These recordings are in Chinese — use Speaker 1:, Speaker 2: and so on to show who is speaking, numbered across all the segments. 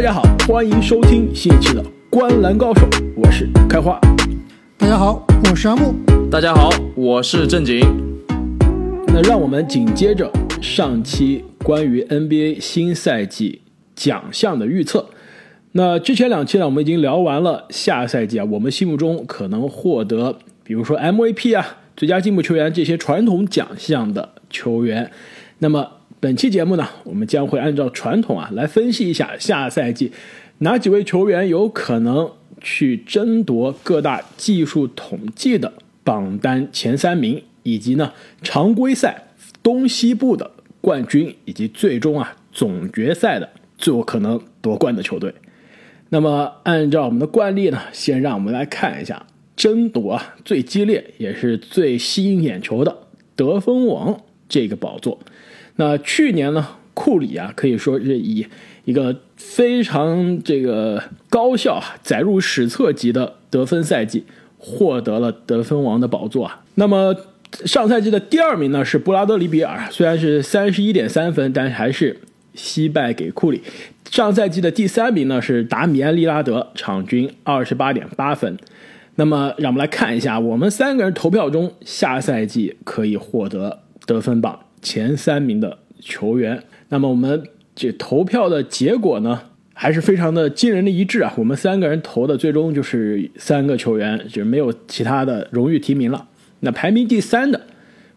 Speaker 1: 大家好，欢迎收听新一期的《观篮高手》，我是开花。
Speaker 2: 大家好，我是阿木。
Speaker 3: 大家好，我是正经。
Speaker 1: 那让我们紧接着上期关于 NBA 新赛季奖项的预测。那之前两期呢，我们已经聊完了下赛季啊，我们心目中可能获得，比如说 MVP 啊、最佳进步球员这些传统奖项的球员。那么本期节目呢，我们将会按照传统啊来分析一下下赛季哪几位球员有可能去争夺各大技术统计的榜单前三名，以及呢常规赛东西部的冠军，以及最终啊总决赛的最有可能夺冠的球队。那么按照我们的惯例呢，先让我们来看一下争夺啊最激烈也是最吸引眼球的得分王这个宝座。那去年呢，库里啊可以说是以一个非常这个高效啊载入史册级的得分赛季，获得了得分王的宝座啊。那么上赛季的第二名呢是布拉德里比尔，虽然是三十一点三分，但还是惜败给库里。上赛季的第三名呢是达米安利拉德，场均二十八点八分。那么让我们来看一下，我们三个人投票中下赛季可以获得得分榜前三名的球员。那么我们这投票的结果呢，还是非常的惊人的一致啊！我们三个人投的最终就是三个球员，就是没有其他的荣誉提名了。那排名第三的，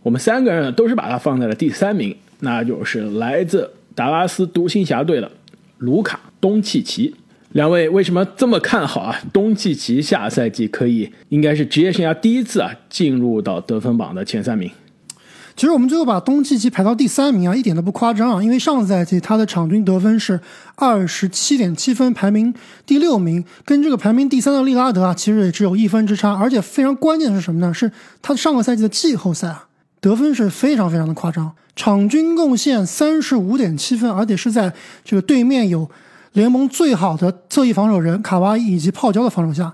Speaker 1: 我们三个人都是把它放在了第三名，那就是来自达拉斯独行侠队的卢卡东契奇。两位为什么这么看好啊？东契奇下赛季可以应该是职业生涯第一次啊进入到得分榜的前三名。
Speaker 2: 其实我们最后把东契奇排到第三名啊，一点都不夸张啊，因为上个赛季他的场均得分是二十七点七分，排名第六名，跟这个排名第三的利拉德啊，其实也只有一分之差。而且非常关键的是什么呢？是他上个赛季的季后赛啊，得分是非常非常的夸张，场均贡献三十五点七分，而且是在这个对面有联盟最好的侧翼防守人卡哇伊以及泡椒的防守下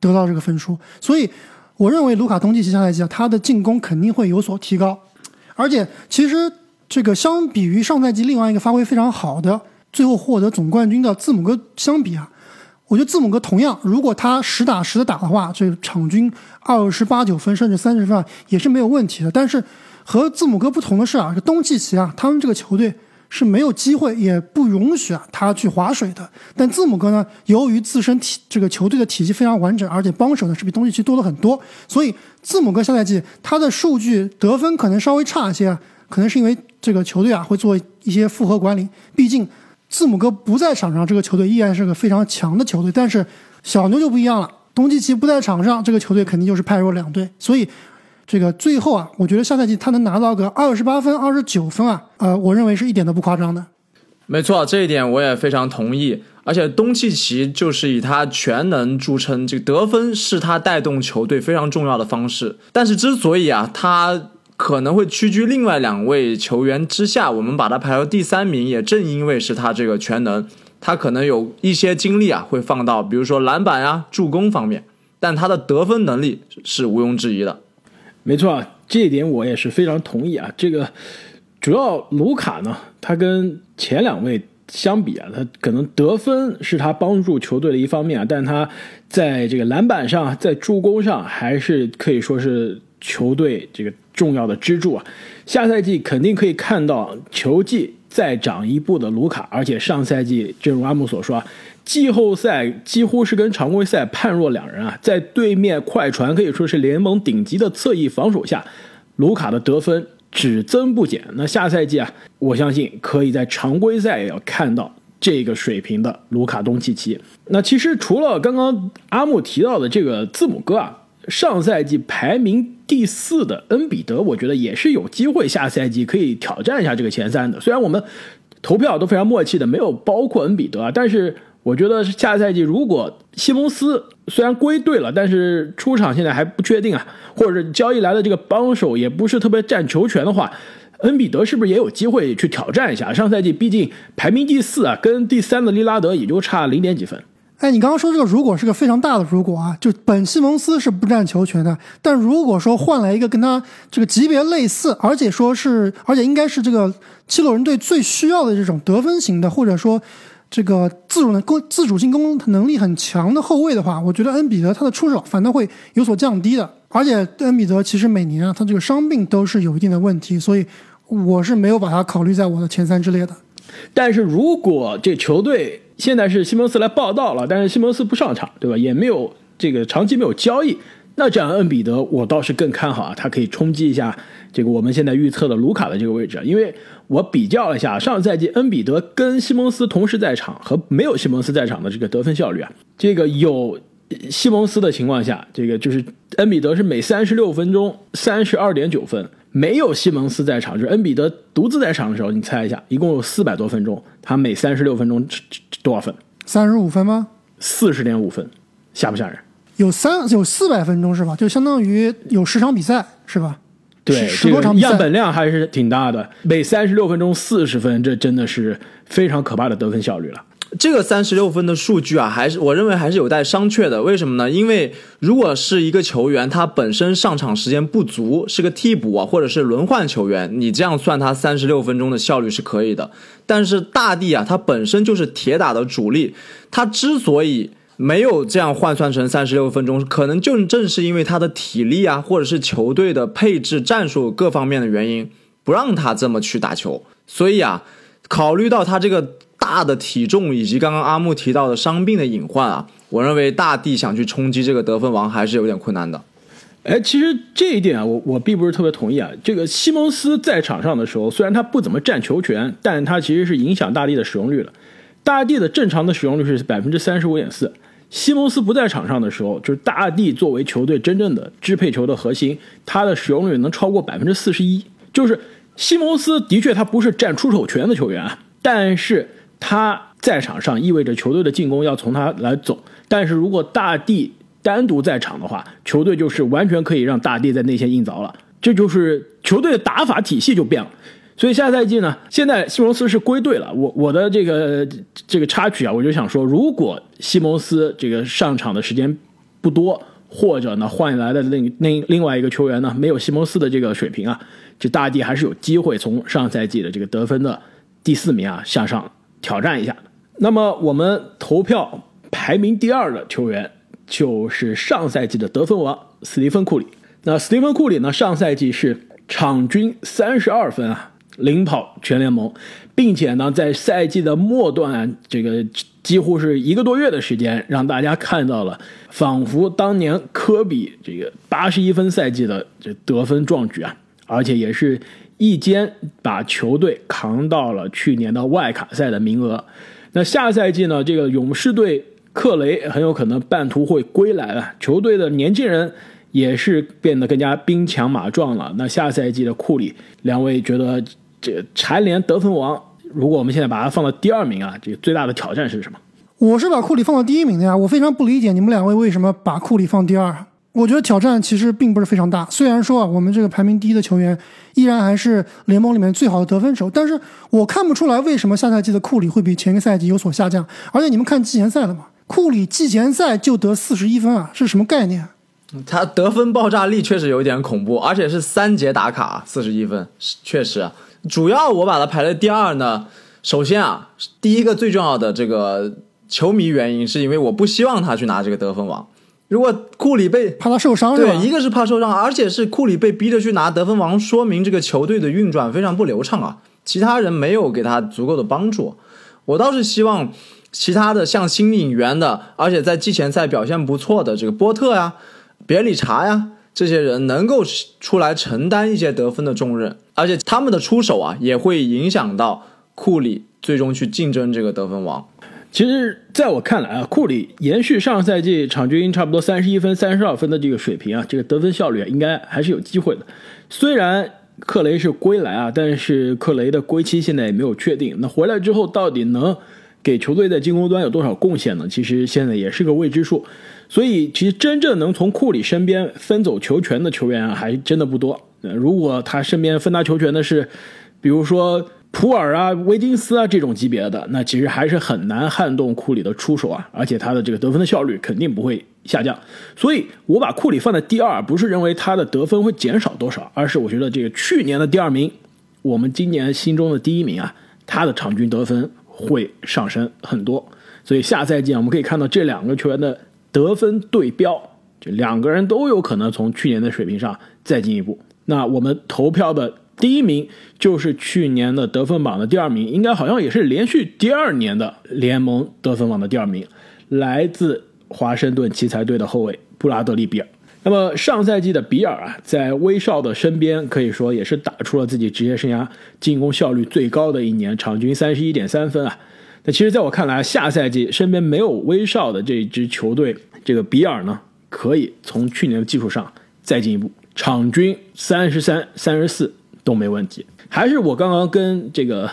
Speaker 2: 得到这个分数。所以我认为卢卡东契奇下赛季啊，他的进攻肯定会有所提高。而且，其实这个相比于上赛季另外一个发挥非常好的、最后获得总冠军的字母哥相比啊，我觉得字母哥同样，如果他实打实的打的话，这个场均二十八九分甚至三十分，也是没有问题的。但是和字母哥不同的是啊，这东契奇啊，他们这个球队是没有机会，也不允许啊他去划水的。但字母哥呢，由于自身体这个球队的体系非常完整，而且帮手呢是比东契奇多了很多，所以。字母哥下赛季他的数据得分可能稍微差一些，可能是因为这个球队啊会做一些复合管理。毕竟字母哥不在场上，这个球队依然是个非常强的球队。但是小牛就不一样了，东契奇不在场上，这个球队肯定就是派弱两队。所以这个最后啊，我觉得下赛季他能拿到个二十八分、二十九分啊，呃，我认为是一点都不夸张的。
Speaker 3: 没错，这一点我也非常同意。而且东契奇就是以他全能著称，这个得分是他带动球队非常重要的方式。但是之所以啊，他可能会屈居另外两位球员之下，我们把他排到第三名，也正因为是他这个全能，他可能有一些精力啊会放到比如说篮板啊、助攻方面，但他的得分能力是毋庸置疑的。
Speaker 1: 没错，这一点我也是非常同意啊。这个主要卢卡呢，他跟前两位。相比啊，他可能得分是他帮助球队的一方面啊，但他在这个篮板上、在助攻上还是可以说是球队这个重要的支柱啊。下赛季肯定可以看到球技再涨一步的卢卡，而且上赛季正如阿木所说啊，季后赛几乎是跟常规赛判若两人啊，在对面快船可以说是联盟顶级的侧翼防守下，卢卡的得分。只增不减。那下赛季啊，我相信可以在常规赛也要看到这个水平的卢卡东契奇。那其实除了刚刚阿木提到的这个字母哥啊，上赛季排名第四的恩比德，我觉得也是有机会下赛季可以挑战一下这个前三的。虽然我们投票都非常默契的，没有包括恩比德啊，但是。我觉得下赛季如果西蒙斯虽然归队了，但是出场现在还不确定啊，或者是交易来的这个帮手也不是特别占球权的话，恩比德是不是也有机会去挑战一下？上赛季毕竟排名第四啊，跟第三的利拉德也就差零点几分。
Speaker 2: 哎，你刚刚说这个如果是个非常大的如果啊，就本西蒙斯是不占球权的，但如果说换来一个跟他这个级别类似，而且说是而且应该是这个七六人队最需要的这种得分型的，或者说。这个自主能攻自主进攻能力很强的后卫的话，我觉得恩比德他的出手反倒会有所降低的。而且恩比德其实每年啊，他这个伤病都是有一定的问题，所以我是没有把他考虑在我的前三之列的。
Speaker 1: 但是如果这球队现在是西蒙斯来报道了，但是西蒙斯不上场，对吧？也没有这个长期没有交易，那这样恩比德我倒是更看好啊，他可以冲击一下这个我们现在预测的卢卡的这个位置，因为我比较了一下上赛季恩比德跟西蒙斯同时在场和没有西蒙斯在场的这个得分效率啊，这个有。西蒙斯的情况下，这个就是恩比德是每三十六分钟三十二点九分，没有西蒙斯在场，就是恩比德独自在场的时候，你猜一下，一共有四百多分钟，他每三十六分钟多少分？
Speaker 2: 三十五分吗？
Speaker 1: 四十点五分，吓不吓人？
Speaker 2: 有三有四百分钟是吧？就相当于有十场比赛是吧？
Speaker 1: 对，
Speaker 2: 十多场比赛，
Speaker 1: 样本量还是挺大的，每三十六分钟四十分，这真的是非常可怕的得分效率了。
Speaker 3: 这个三十六分的数据啊，还是我认为还是有待商榷的。为什么呢？因为如果是一个球员，他本身上场时间不足，是个替补啊，或者是轮换球员，你这样算他三十六分钟的效率是可以的。但是大帝啊，他本身就是铁打的主力，他之所以没有这样换算成三十六分钟，可能就正是因为他的体力啊，或者是球队的配置、战术各方面的原因，不让他这么去打球。所以啊，考虑到他这个。大的体重以及刚刚阿木提到的伤病的隐患啊，我认为大帝想去冲击这个得分王还是有点困难的。
Speaker 1: 哎，其实这一点啊，我我并不是特别同意啊。这个西蒙斯在场上的时候，虽然他不怎么占球权，但他其实是影响大帝的使用率了。大帝的正常的使用率是百分之三十五点四，西蒙斯不在场上的时候，就是大帝作为球队真正的支配球的核心，他的使用率能超过百分之四十一。就是西蒙斯的确他不是占出手权的球员，但是。他在场上意味着球队的进攻要从他来走，但是如果大帝单独在场的话，球队就是完全可以让大帝在内线硬凿了，这就是球队的打法体系就变了。所以下赛季呢，现在西蒙斯是归队了。我我的这个这个插曲啊，我就想说，如果西蒙斯这个上场的时间不多，或者呢换来的另另另外一个球员呢没有西蒙斯的这个水平啊，这大帝还是有机会从上赛季的这个得分的第四名啊向上。挑战一下，那么我们投票排名第二的球员就是上赛季的得分王斯蒂芬库里。那斯蒂芬库里呢？上赛季是场均三十二分啊，领跑全联盟，并且呢，在赛季的末段，这个几乎是一个多月的时间，让大家看到了仿佛当年科比这个八十一分赛季的这得分壮举啊，而且也是。一肩把球队扛到了去年的外卡赛的名额。那下赛季呢？这个勇士队克雷很有可能半途会归来了。球队的年轻人也是变得更加兵强马壮了。那下赛季的库里，两位觉得这蝉联得分王，如果我们现在把他放到第二名啊，这个最大的挑战是什么？
Speaker 2: 我是把库里放到第一名的呀。我非常不理解你们两位为什么把库里放第二。我觉得挑战其实并不是非常大。虽然说啊，我们这个排名第一的球员依然还是联盟里面最好的得分手，但是我看不出来为什么下赛季的库里会比前个赛季有所下降。而且你们看季前赛了吗？库里季前赛就得四十一分啊，是什么概念？
Speaker 3: 他得分爆炸力确实有点恐怖，而且是三节打卡四十一分，确实。主要我把他排在第二呢。首先啊，第一个最重要的这个球迷原因，是因为我不希望他去拿这个得分王。如果库里被
Speaker 2: 怕他受伤，
Speaker 3: 对，一个是怕受伤，而且是库里被逼着去拿得分王，说明这个球队的运转非常不流畅啊。其他人没有给他足够的帮助。我倒是希望其他的像新引援的，而且在季前赛表现不错的这个波特呀、别理查呀这些人能够出来承担一些得分的重任，而且他们的出手啊也会影响到库里最终去竞争这个得分王。
Speaker 1: 其实，在我看来啊，库里延续上赛季场均差不多三十一分、三十二分的这个水平啊，这个得分效率应该还是有机会的。虽然克雷是归来啊，但是克雷的归期现在也没有确定。那回来之后，到底能给球队在进攻端有多少贡献呢？其实现在也是个未知数。所以，其实真正能从库里身边分走球权的球员啊，还真的不多。如果他身边分他球权的是，比如说。普尔啊，维金斯啊，这种级别的，那其实还是很难撼动库里的出手啊，而且他的这个得分的效率肯定不会下降，所以我把库里放在第二，不是认为他的得分会减少多少，而是我觉得这个去年的第二名，我们今年心中的第一名啊，他的场均得分会上升很多。所以下赛季啊，我们可以看到这两个球员的得分对标，就两个人都有可能从去年的水平上再进一步。那我们投票的第一名就是去年的得分榜的第二名，应该好像也是连续第二年的联盟得分榜的第二名，来自华盛顿奇才队的后卫布拉德利·比尔。那么上赛季的比尔啊，在威少的身边，可以说也是打出了自己职业生涯进攻效率最高的一年，场均三十一点三分啊。那其实，在我看来，下赛季身边没有威少的这支球队，这个比尔呢，可以从去年的基础上再进一步，场均三十三、三十四都没问题。还是我刚刚跟这个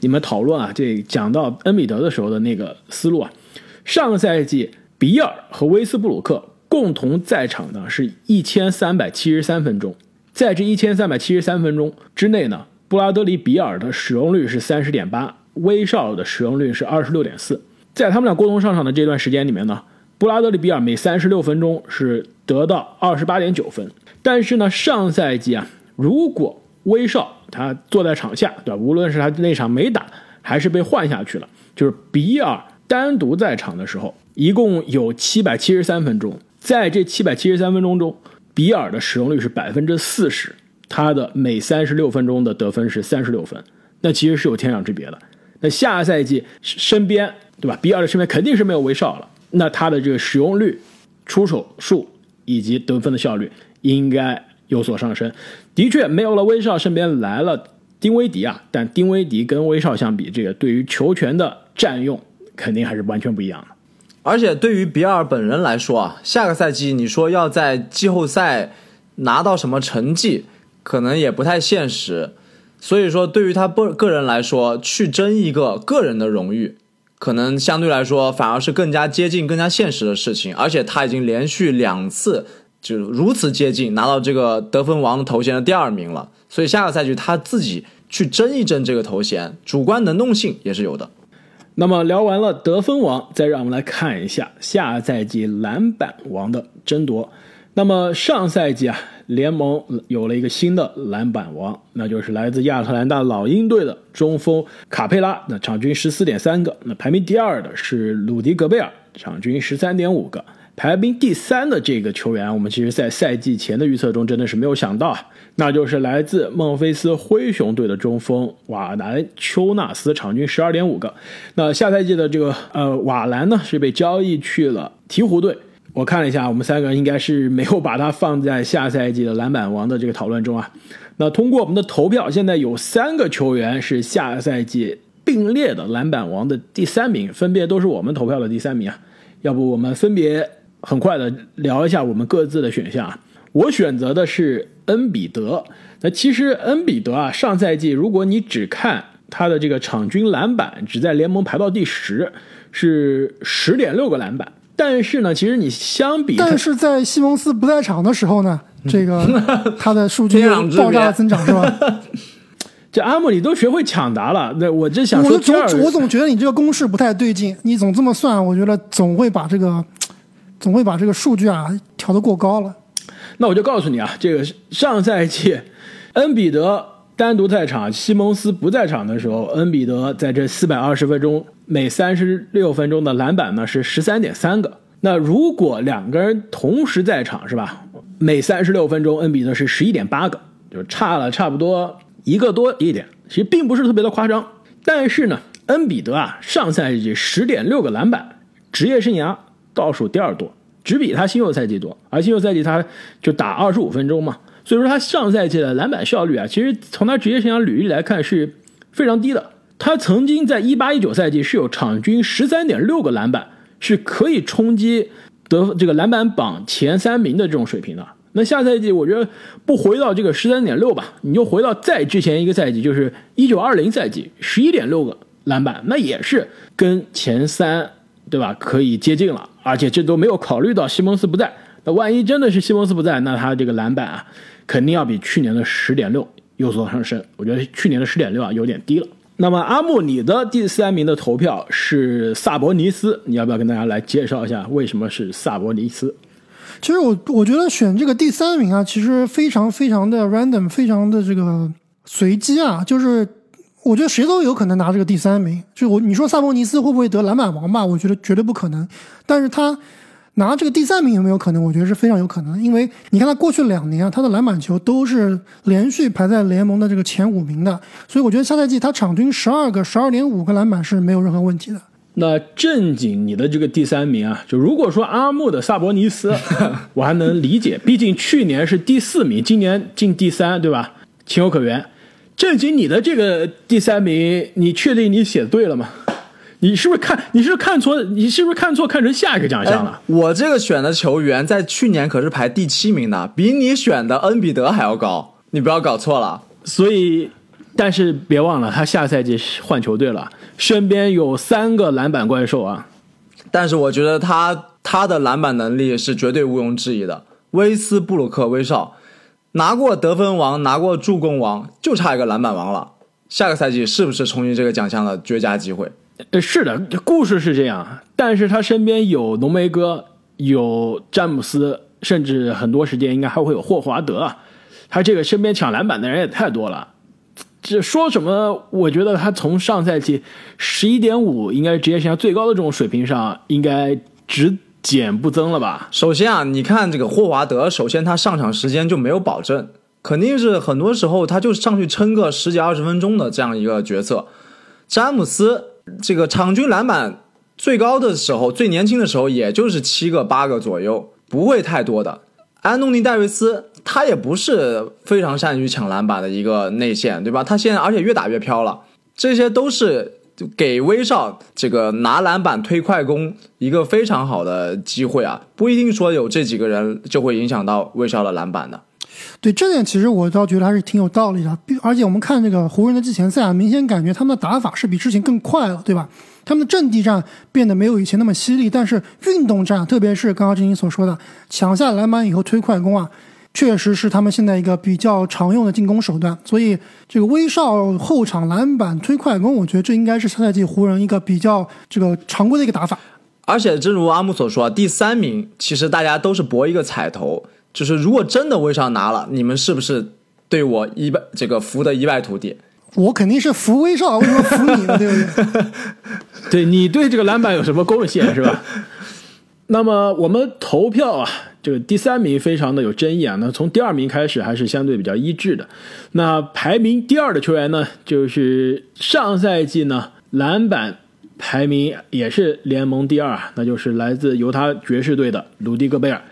Speaker 1: 你们讨论啊，这讲到恩比德的时候的那个思路啊，上个赛季比尔和威斯布鲁克。共同在场的是一千三百七十三分钟，在这一千三百七十三分钟之内呢，布拉德里比尔的使用率是三十点八，威少的使用率是二十六点四。在他们俩共同上场的这段时间里面呢，布拉德里比尔每三十六分钟是得到二十八点九分。但是呢，上赛季啊，如果威少他坐在场下，对吧？无论是他那场没打，还是被换下去了，就是比尔单独在场的时候，一共有七百七十三分钟。在这七百七十三分钟中，比尔的使用率是百分之四十，他的每三十六分钟的得分是三十六分，那其实是有天壤之别的。那下赛季身边，对吧？比尔的身边肯定是没有威少了，那他的这个使用率、出手数以及得分的效率应该有所上升。的确，没有了威少，身边来了丁威迪啊，但丁威迪跟威少相比，这个对于球权的占用肯定还是完全不一样的。
Speaker 3: 而且对于比尔本人来说啊，下个赛季你说要在季后赛拿到什么成绩，可能也不太现实。所以说，对于他个个人来说，去争一个个人的荣誉，可能相对来说反而是更加接近、更加现实的事情。而且他已经连续两次就如此接近拿到这个得分王的头衔的第二名了。所以下个赛季他自己去争一争这个头衔，主观能动性也是有的。
Speaker 1: 那么聊完了得分王，再让我们来看一下下赛季篮板王的争夺。那么上赛季啊，联盟有了一个新的篮板王，那就是来自亚特兰大老鹰队的中锋卡佩拉，那场均十四点三个。那排名第二的是鲁迪戈贝尔，场均十三点五个。排名第三的这个球员，我们其实在赛季前的预测中真的是没有想到，那就是来自孟菲斯灰熊队的中锋瓦兰丘纳斯，场均十二点五个。那下赛季的这个呃瓦兰呢是被交易去了鹈鹕队。我看了一下，我们三个人应该是没有把他放在下赛季的篮板王的这个讨论中啊。那通过我们的投票，现在有三个球员是下赛季并列的篮板王的第三名，分别都是我们投票的第三名啊。要不我们分别。很快的聊一下我们各自的选项，我选择的是恩比德。那其实恩比德啊，上赛季如果你只看他的这个场均篮板，只在联盟排到第十，是十点六个篮板。但是呢，其实你相比，
Speaker 2: 但是在西蒙斯不在场的时候呢，这个 他的数据爆炸增长是吧？
Speaker 1: 这阿莫里都学会抢答了。那我就想说，
Speaker 2: 我总我总觉得你这个公式不太对劲，你总这么算，我觉得总会把这个。总会把这个数据啊调得过高了。
Speaker 1: 那我就告诉你啊，这个上赛季，恩比德单独在场，西蒙斯不在场的时候，恩比德在这四百二十分钟每三十六分钟的篮板呢是十三点三个。那如果两个人同时在场，是吧？每三十六分钟，恩比德是十一点八个，就差了差不多一个多一点。其实并不是特别的夸张。但是呢，恩比德啊，上赛季十点六个篮板，职业生涯。倒数第二多，只比他新秀赛季多，而新秀赛季他就打二十五分钟嘛，所以说他上赛季的篮板效率啊，其实从他职业生涯履历来看是非常低的。他曾经在一八一九赛季是有场均十三点六个篮板，是可以冲击得这个篮板榜前三名的这种水平的。那下赛季我觉得不回到这个十三点六吧，你就回到再之前一个赛季，就是一九二零赛季十一点六个篮板，那也是跟前三对吧可以接近了。而且这都没有考虑到西蒙斯不在，那万一真的是西蒙斯不在，那他这个篮板啊，肯定要比去年的十点六有所上升。我觉得去年的十点六啊有点低了。那么阿木，你的第三名的投票是萨博尼斯，你要不要跟大家来介绍一下为什么是萨博尼斯？
Speaker 2: 其实我我觉得选这个第三名啊，其实非常非常的 random，非常的这个随机啊，就是我觉得谁都有可能拿这个第三名。就我你说萨博尼斯会不会得篮板王吧？我觉得绝对不可能。但是他拿这个第三名有没有可能？我觉得是非常有可能，因为你看他过去两年啊，他的篮板球都是连续排在联盟的这个前五名的，所以我觉得下赛季他场均十二个、十二点五个篮板是没有任何问题的。
Speaker 1: 那正经你的这个第三名啊，就如果说阿木的萨博尼斯，我还能理解，毕竟去年是第四名，今年进第三，对吧？情有可原。正经你的这个第三名，你确定你写对了吗？你是不是看你是不是看错？你是不是看错看成下一个奖项了？
Speaker 3: 我这个选的球员在去年可是排第七名的，比你选的恩比德还要高，你不要搞错了。
Speaker 1: 所以，但是别忘了，他下赛季换球队了，身边有三个篮板怪兽啊。
Speaker 3: 但是我觉得他他的篮板能力是绝对毋庸置疑的。威斯布鲁克威少。拿过得分王，拿过助攻王，就差一个篮板王了。下个赛季是不是冲击这个奖项的绝佳机会？
Speaker 1: 呃，是的，故事是这样。但是他身边有浓眉哥，有詹姆斯，甚至很多时间应该还会有霍华德。他这个身边抢篮板的人也太多了。这说什么？我觉得他从上赛季十一点五，应该职业生涯最高的这种水平上，应该值。减不增了吧？
Speaker 3: 首先啊，你看这个霍华德，首先他上场时间就没有保证，肯定是很多时候他就上去撑个十几二十分钟的这样一个角色。詹姆斯这个场均篮板最高的时候，最年轻的时候也就是七个八个左右，不会太多的。安东尼戴维斯他也不是非常善于抢篮板的一个内线，对吧？他现在而且越打越飘了，这些都是。就给威少这个拿篮板推快攻一个非常好的机会啊！不一定说有这几个人就会影响到威少的篮板的。
Speaker 2: 对这点，其实我倒觉得还是挺有道理的。而且我们看这个湖人的季前赛啊，明显感觉他们的打法是比之前更快了，对吧？他们的阵地战变得没有以前那么犀利，但是运动战，特别是刚刚志英所说的抢下篮板以后推快攻啊。确实是他们现在一个比较常用的进攻手段，所以这个威少后场篮板推快攻，我觉得这应该是下赛季湖人一个比较这个常规的一个打法。
Speaker 3: 而且，正如阿木所说，第三名其实大家都是搏一个彩头，就是如果真的威少拿了，你们是不是对我一败这个服的一败涂地？
Speaker 2: 我肯定是服威少，为什么服你呢？对不对？
Speaker 1: 对你对这个篮板有什么贡献是吧？那么我们投票啊。这个第三名非常的有争议啊，那从第二名开始还是相对比较一致的。那排名第二的球员呢，就是上赛季呢篮板排名也是联盟第二啊，那就是来自犹他爵士队的鲁迪戈贝尔。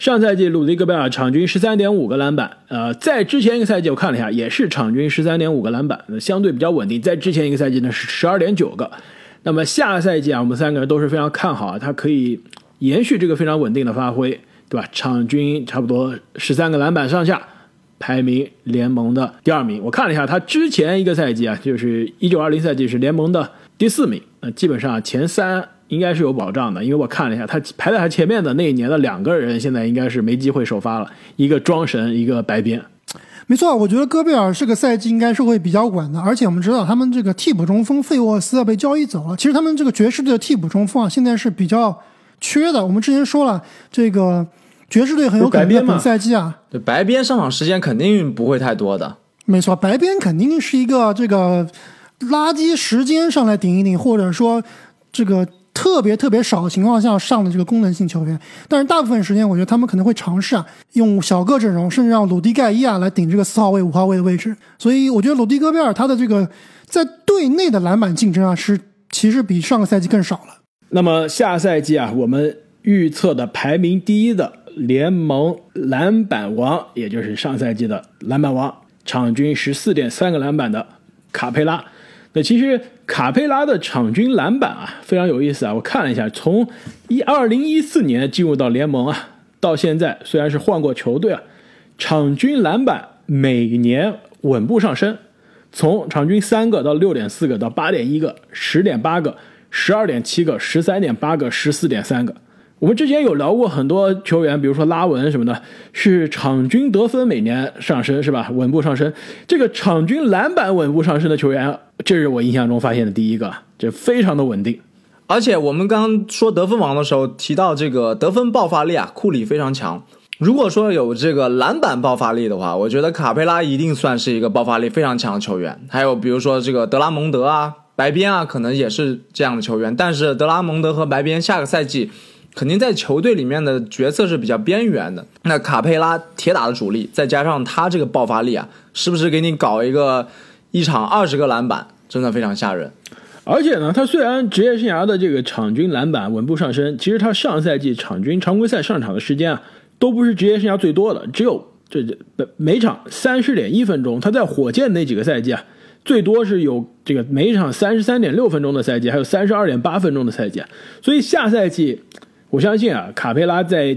Speaker 1: 上赛季鲁迪戈贝尔场均十三点五个篮板，呃，在之前一个赛季我看了一下，也是场均十三点五个篮板，相对比较稳定。在之前一个赛季呢是十二点九个。那么下赛季啊，我们三个人都是非常看好啊，他可以延续这个非常稳定的发挥。对吧？场均差不多十三个篮板上下，排名联盟的第二名。我看了一下，他之前一个赛季啊，就是一九二零赛季是联盟的第四名。那基本上前三应该是有保障的，因为我看了一下，他排在他前面的那一年的两个人，现在应该是没机会首发了，一个庄神，一个白边。
Speaker 2: 没错，我觉得戈贝尔这个赛季应该是会比较稳的。而且我们知道，他们这个替补中锋费沃斯被交易走了。其实他们这个爵士队的替补中锋啊，现在是比较缺的。我们之前说了这个。爵士队很有可能本赛季啊，
Speaker 3: 对白边上场时间肯定不会太多的。
Speaker 2: 没错，白边肯定是一个这个垃圾时间上来顶一顶，或者说这个特别特别少的情况下上的这个功能性球员。但是大部分时间，我觉得他们可能会尝试啊，用小个阵容，甚至让鲁迪盖伊啊来顶这个四号位、五号位的位置。所以我觉得鲁迪戈贝尔他的这个在队内的篮板竞争啊，是其实比上个赛季更少了。
Speaker 1: 那么下赛季啊，我们预测的排名第一的。联盟篮板王，也就是上赛季的篮板王，场均十四点三个篮板的卡佩拉。那其实卡佩拉的场均篮板啊，非常有意思啊。我看了一下，从一二零一四年进入到联盟啊，到现在虽然是换过球队啊，场均篮板每年稳步上升，从场均三个到六点四个到八点一个、十点八个、十二点七个、十三点八个、十四点三个。我们之前有聊过很多球员，比如说拉文什么的，是场均得分每年上升，是吧？稳步上升。这个场均篮板稳步上升的球员，这是我印象中发现的第一个，这非常的稳定。
Speaker 3: 而且我们刚刚说得分王的时候提到这个得分爆发力啊，库里非常强。如果说有这个篮板爆发力的话，我觉得卡佩拉一定算是一个爆发力非常强的球员。还有比如说这个德拉蒙德啊、白边啊，可能也是这样的球员。但是德拉蒙德和白边下个赛季肯定在球队里面的角色是比较边缘的。那卡佩拉铁打的主力，再加上他这个爆发力啊，是不是给你搞一个一场二十个篮板，真的非常吓人。
Speaker 1: 而且呢，他虽然职业生涯的这个场均篮板稳步上升，其实他上赛季场均常规赛上场的时间啊，都不是职业生涯最多的，只有这这每场三十点一分钟。他在火箭那几个赛季啊，最多是有这个每场三十三点六分钟的赛季，还有三十二点八分钟的赛季。所以下赛季，我相信啊，卡佩拉在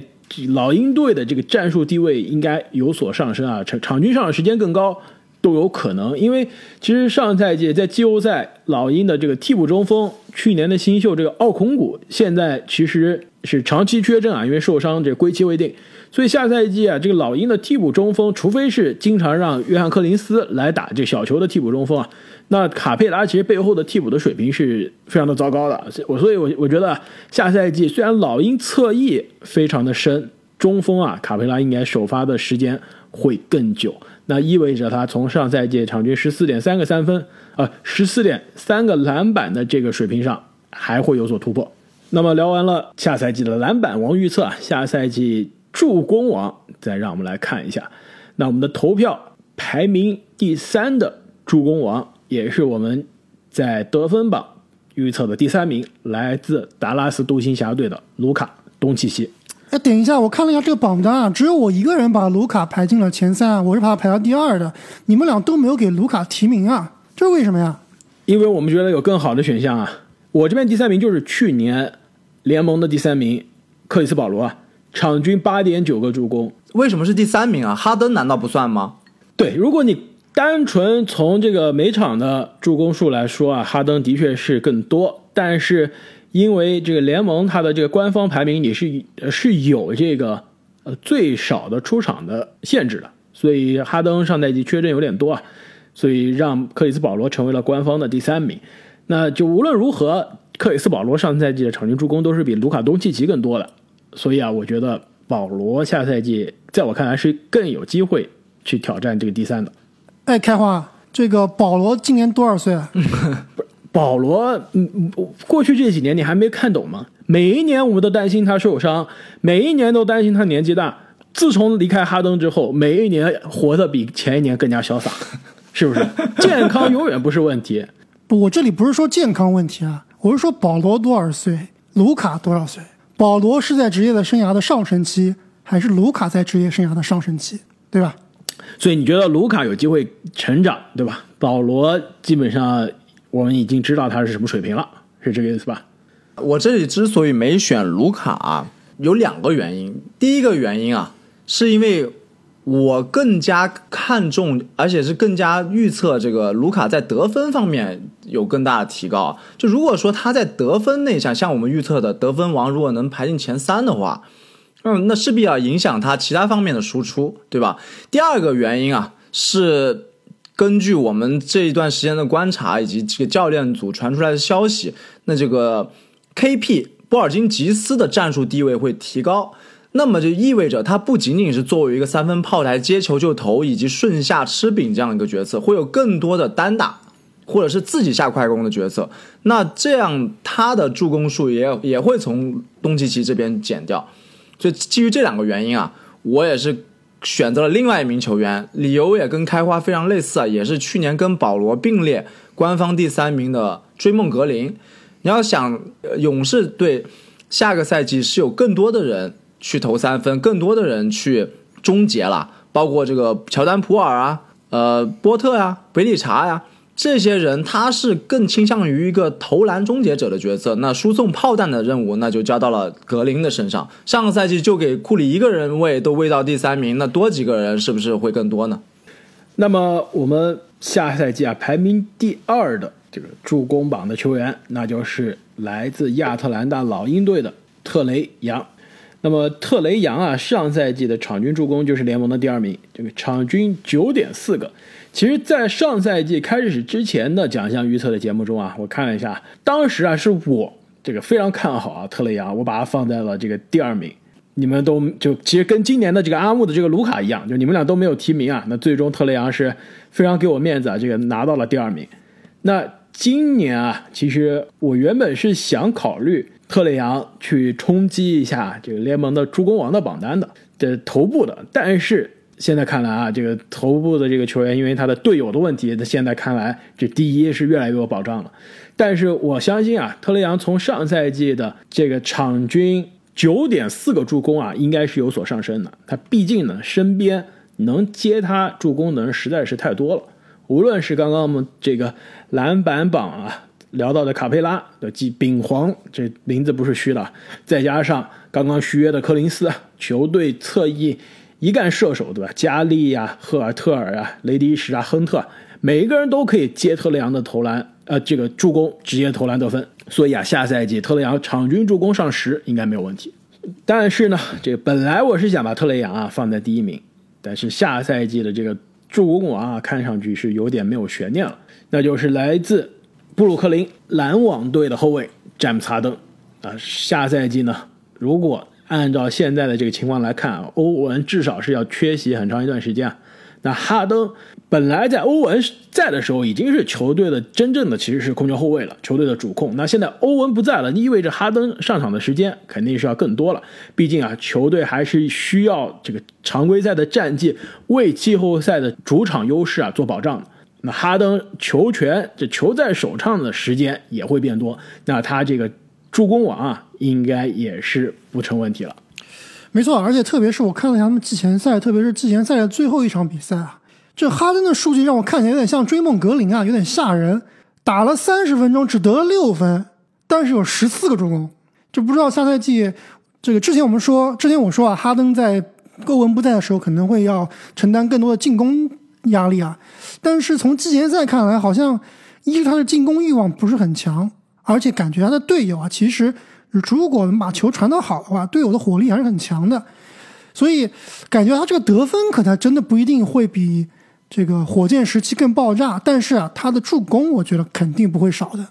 Speaker 1: 老鹰队的这个战术地位应该有所上升啊，场场均上场时间更高。都有可能，因为其实上赛季在季后赛，老鹰的这个替补中锋，去年的新秀这个奥孔古，现在其实是长期缺阵啊，因为受伤，这归期未定。所以下赛季啊，这个老鹰的替补中锋，除非是经常让约翰·柯林斯来打这小球的替补中锋啊，那卡佩拉其实背后的替补的水平是非常的糟糕的。我所以，我我觉得下赛季虽然老鹰侧翼非常的深，中锋啊，卡佩拉应该首发的时间会更久。那意味着他从上赛季场均十四点三个三分，呃，十四点三个篮板的这个水平上还会有所突破。那么聊完了下赛季的篮板王预测啊，下赛季助攻王，再让我们来看一下。那我们的投票排名第三的助攻王，也是我们在得分榜预测的第三名，来自达拉斯独行侠队的卢卡东契奇。
Speaker 2: 哎，等一下，我看了一下这个榜单啊，只有我一个人把卢卡排进了前三啊，我是把他排到第二的。你们俩都没有给卢卡提名啊，这是为什么呀？
Speaker 1: 因为我们觉得有更好的选项啊。我这边第三名就是去年联盟的第三名克里斯保罗啊，场均八点九个助攻。
Speaker 3: 为什么是第三名啊？哈登难道不算吗？
Speaker 1: 对，如果你单纯从这个每场的助攻数来说啊，哈登的确是更多，但是。因为这个联盟它的这个官方排名也是是有这个呃最少的出场的限制的，所以哈登上赛季缺阵有点多啊，所以让克里斯保罗成为了官方的第三名。那就无论如何，克里斯保罗上赛季的场均助攻都是比卢卡东契奇更多的，所以啊，我觉得保罗下赛季在我看来是更有机会去挑战这个第三的。
Speaker 2: 哎，开花，这个保罗今年多少岁啊？
Speaker 1: 保罗，嗯，过去这几年你还没看懂吗？每一年我们都担心他受伤，每一年都担心他年纪大。自从离开哈登之后，每一年活得比前一年更加潇洒，是不是？健康永远不是问题。
Speaker 2: 不，我这里不是说健康问题啊，我是说保罗多少岁，卢卡多少岁？保罗是在职业的生涯的上升期，还是卢卡在职业生涯的上升期？对吧？
Speaker 1: 所以你觉得卢卡有机会成长，对吧？保罗基本上。我们已经知道他是什么水平了，是这个意思吧？
Speaker 3: 我这里之所以没选卢卡，有两个原因。第一个原因啊，是因为我更加看重，而且是更加预测这个卢卡在得分方面有更大的提高。就如果说他在得分那项，像我们预测的得分王，如果能排进前三的话，嗯，那势必要影响他其他方面的输出，对吧？第二个原因啊，是。根据我们这一段时间的观察以及这个教练组传出来的消息，那这个 KP 波尔津吉斯的战术地位会提高，那么就意味着他不仅仅是作为一个三分炮台接球就投以及顺下吃饼这样一个角色，会有更多的单打或者是自己下快攻的角色。那这样他的助攻数也也会从东契奇这边减掉。所以基于这两个原因啊，我也是。选择了另外一名球员，理由也跟开花非常类似啊，也是去年跟保罗并列官方第三名的追梦格林。你要想，勇士队下个赛季是有更多的人去投三分，更多的人去终结了，包括这个乔丹普尔啊，呃，波特呀，贝理查呀。这些人他是更倾向于一个投篮终结者的角色，那输送炮弹的任务那就交到了格林的身上。上个赛季就给库里一个人喂都喂到第三名，那多几个人是不是会更多呢？
Speaker 1: 那么我们下赛季啊排名第二的这个助攻榜的球员，那就是来自亚特兰大老鹰队的特雷杨。那么特雷杨啊上赛季的场均助攻就是联盟的第二名，这个场均九点四个。其实，在上赛季开始之前的奖项预测的节目中啊，我看了一下，当时啊是我这个非常看好啊特雷杨，我把他放在了这个第二名。你们都就其实跟今年的这个阿木的这个卢卡一样，就你们俩都没有提名啊。那最终特雷杨是非常给我面子啊，这个拿到了第二名。那今年啊，其实我原本是想考虑特雷杨去冲击一下这个联盟的助攻王的榜单的，这头部的。但是现在看来啊，这个头部的这个球员，因为他的队友的问题，那现在看来这第一是越来越有保障了。但是我相信啊，特雷杨从上赛季的这个场均。九点四个助攻啊，应该是有所上升的。他毕竟呢，身边能接他助攻的人实在是太多了。无论是刚刚我们这个篮板榜啊聊到的卡佩拉的即丙皇，这名字不是虚的，再加上刚刚续约的柯林斯，球队侧翼一干射手，对吧？加利呀、赫尔特尔啊、雷迪什啊、亨特，每一个人都可以接特雷杨的投篮。呃，这个助攻直接投篮得分，所以啊，下赛季特雷杨场均助攻上十应该没有问题。但是呢，这本来我是想把特雷杨啊放在第一名，但是下赛季的这个助攻王啊，看上去是有点没有悬念了，那就是来自布鲁克林篮网队的后卫詹姆斯哈登啊。下赛季呢，如果按照现在的这个情况来看啊，欧文至少是要缺席很长一段时间啊。那哈登本来在欧文在的时候已经是球队的真正的其实是控球后卫了，球队的主控。那现在欧文不在了，意味着哈登上场的时间肯定是要更多了。毕竟啊，球队还是需要这个常规赛的战绩为季后赛的主场优势啊做保障的。那哈登球权这球在手上的时间也会变多，那他这个助攻王啊，应该也是不成问题了。
Speaker 2: 没错，而且特别是我看了一下他们季前赛，特别是季前赛的最后一场比赛啊，这哈登的数据让我看起来有点像追梦格林啊，有点吓人。打了三十分钟只得了六分，但是有十四个助攻。就不知道下赛季这个之前我们说，之前我说啊，哈登在欧文不在的时候可能会要承担更多的进攻压力啊，但是从季前赛看来，好像一是他的进攻欲望不是很强，而且感觉他的队友啊，其实。如果能把球传得好的话，队友的火力还是很强的，所以感觉他这个得分可能真的不一定会比这个火箭时期更爆炸，但是啊，他的助攻我觉得肯定不会少的。